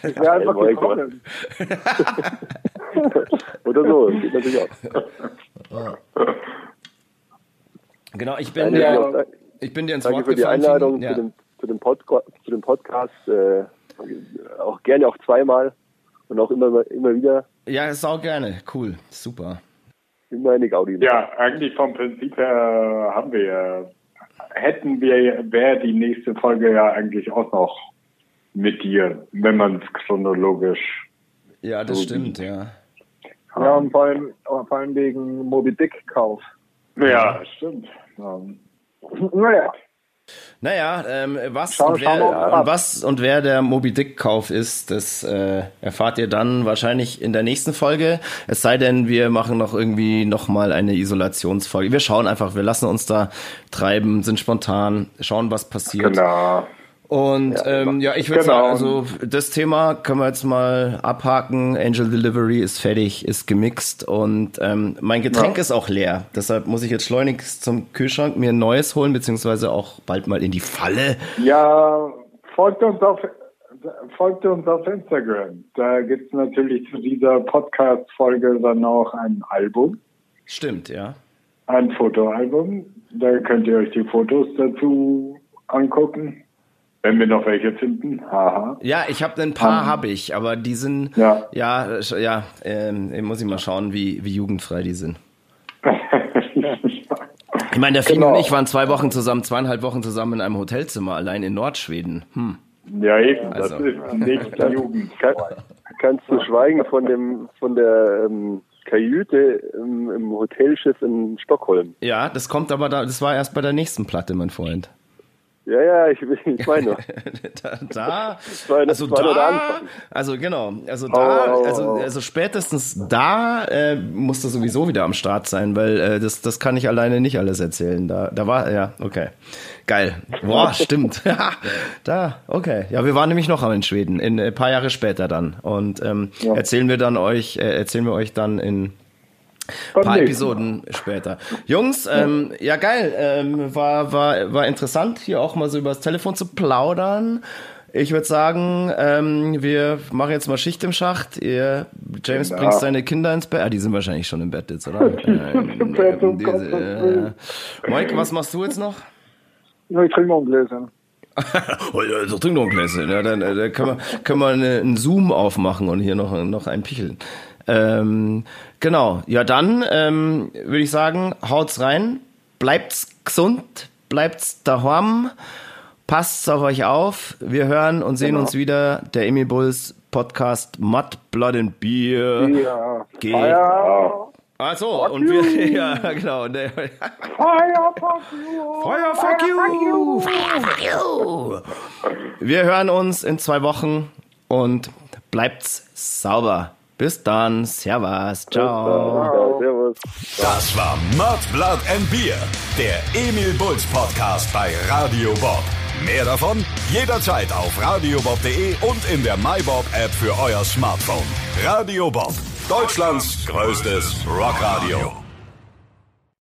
Ja. Ich wäre einfach Ja, Moik, gekommen. <laughs> Oder so, geht natürlich auch. <laughs> Genau, ich bin, Ja, auch, ich bin dir ins Danke Wort für die gefallen, Einladung Fini. zu, dem, zu, dem zu dem Podcast. Äh, auch gerne auch zweimal und auch immer, immer wieder. Ja, sau gerne. Cool. Super. Immer eine Gaudi. Ja, eigentlich vom Prinzip her haben wir ja, hätten wir, wäre die nächste Folge ja eigentlich auch noch mit dir, wenn man es chronologisch. Ja, das So stimmt, ja. Ja, und vor allem, vor allem wegen Moby Dick Kauf. Ja, stimmt. Ähm, Naja, Naja, ähm, was, Schau- und wer, ab. was und wer der Moby Dick Kauf ist, das äh, erfahrt ihr dann wahrscheinlich in der nächsten Folge. Es sei denn, wir machen noch irgendwie noch mal eine Isolationsfolge. Wir schauen einfach, wir lassen uns da treiben, sind spontan, schauen, was passiert. Genau. Und ähm, ja, ich würde Genau. sagen, also das Thema können wir jetzt mal abhaken. Angel Delivery ist fertig, ist gemixt und ähm, mein Getränk ist auch leer. Deshalb muss ich jetzt schleunigst zum Kühlschrank mir ein neues holen, beziehungsweise auch bald mal in die Falle. Ja, folgt uns auf folgt uns auf Instagram. Da gibt's natürlich zu dieser Podcast-Folge dann auch ein Album, Stimmt, ja. ein Fotoalbum. Da könnt ihr euch die Fotos dazu angucken. Wenn wir noch welche finden. Haha. Ja, ich habe ein paar, habe ich, aber die sind, Ja. ja, ja, ähm, muss ich mal schauen, wie, wie jugendfrei die sind. <laughs> Ich meine, der Fino Genau. und ich waren zwei Wochen zusammen, zweieinhalb Wochen zusammen in einem Hotelzimmer, allein in Nordschweden. Hm. ja, eben. Das Also. ist nicht Jugend. Kann, kannst du schweigen von dem von der ähm, Kajüte im, im Hotelschiff in Stockholm? Ja, das kommt aber da, das war erst bei der nächsten Platte, mein Freund. Ja, ja, ich, ich <laughs> meine da, da also da, also genau, also da, Oh, oh, oh. also, also spätestens da äh, muss das sowieso wieder am Start sein, weil äh, das, das kann ich alleine nicht alles erzählen. Da, da war, ja, okay. Geil. Boah, stimmt. <laughs> da, okay. Ja, wir waren nämlich noch in Schweden, in ein paar Jahre später dann. Und ähm, erzählen wir dann euch, äh, erzählen wir euch dann in Beim paar Episoden später. Jungs, ähm, ja geil, ähm, war, war, war interessant, hier auch mal so übers Telefon zu plaudern. Ich würde sagen, ähm, wir machen jetzt mal Schicht im Schacht. Ihr, James Genau. bringt seine Kinder ins Bett. Ah, die sind wahrscheinlich schon im Bett jetzt, oder? <laughs> sind im Bett, um diese, Gottes Willen. äh, Mike, was machst du jetzt noch? Ja, ich trinke noch ein Gläschen. <laughs> Oh, ja, so trink noch ein Gläschen. Ja, dann äh, dann können wir, können wir eine, einen Zoom aufmachen und hier noch, noch ein Picheln. Ähm, genau. Ja, dann ähm, würde ich sagen, haut's rein, bleibt's gesund, bleibt's daheim, passt auf euch auf. Wir hören und sehen Genau. uns wieder. Der Emil Bulls Podcast Mud, Blood and Beer. Ja. Geht. Feier. Ach so, und wir, <laughs> ja, genau. Feier, fuck you. Feuer, fuck you! Feuer, fuck you! Wir hören uns in zwei Wochen und bleibt's sauber. Bis dann. Servus. Ciao. Servus. Das war Mud, Blood and Beer, der Emil Bulls Podcast bei Radio Bob. Mehr davon jederzeit auf radiobob.de und in der MyBob App für euer Smartphone. Radio Bob, Deutschlands größtes Rockradio.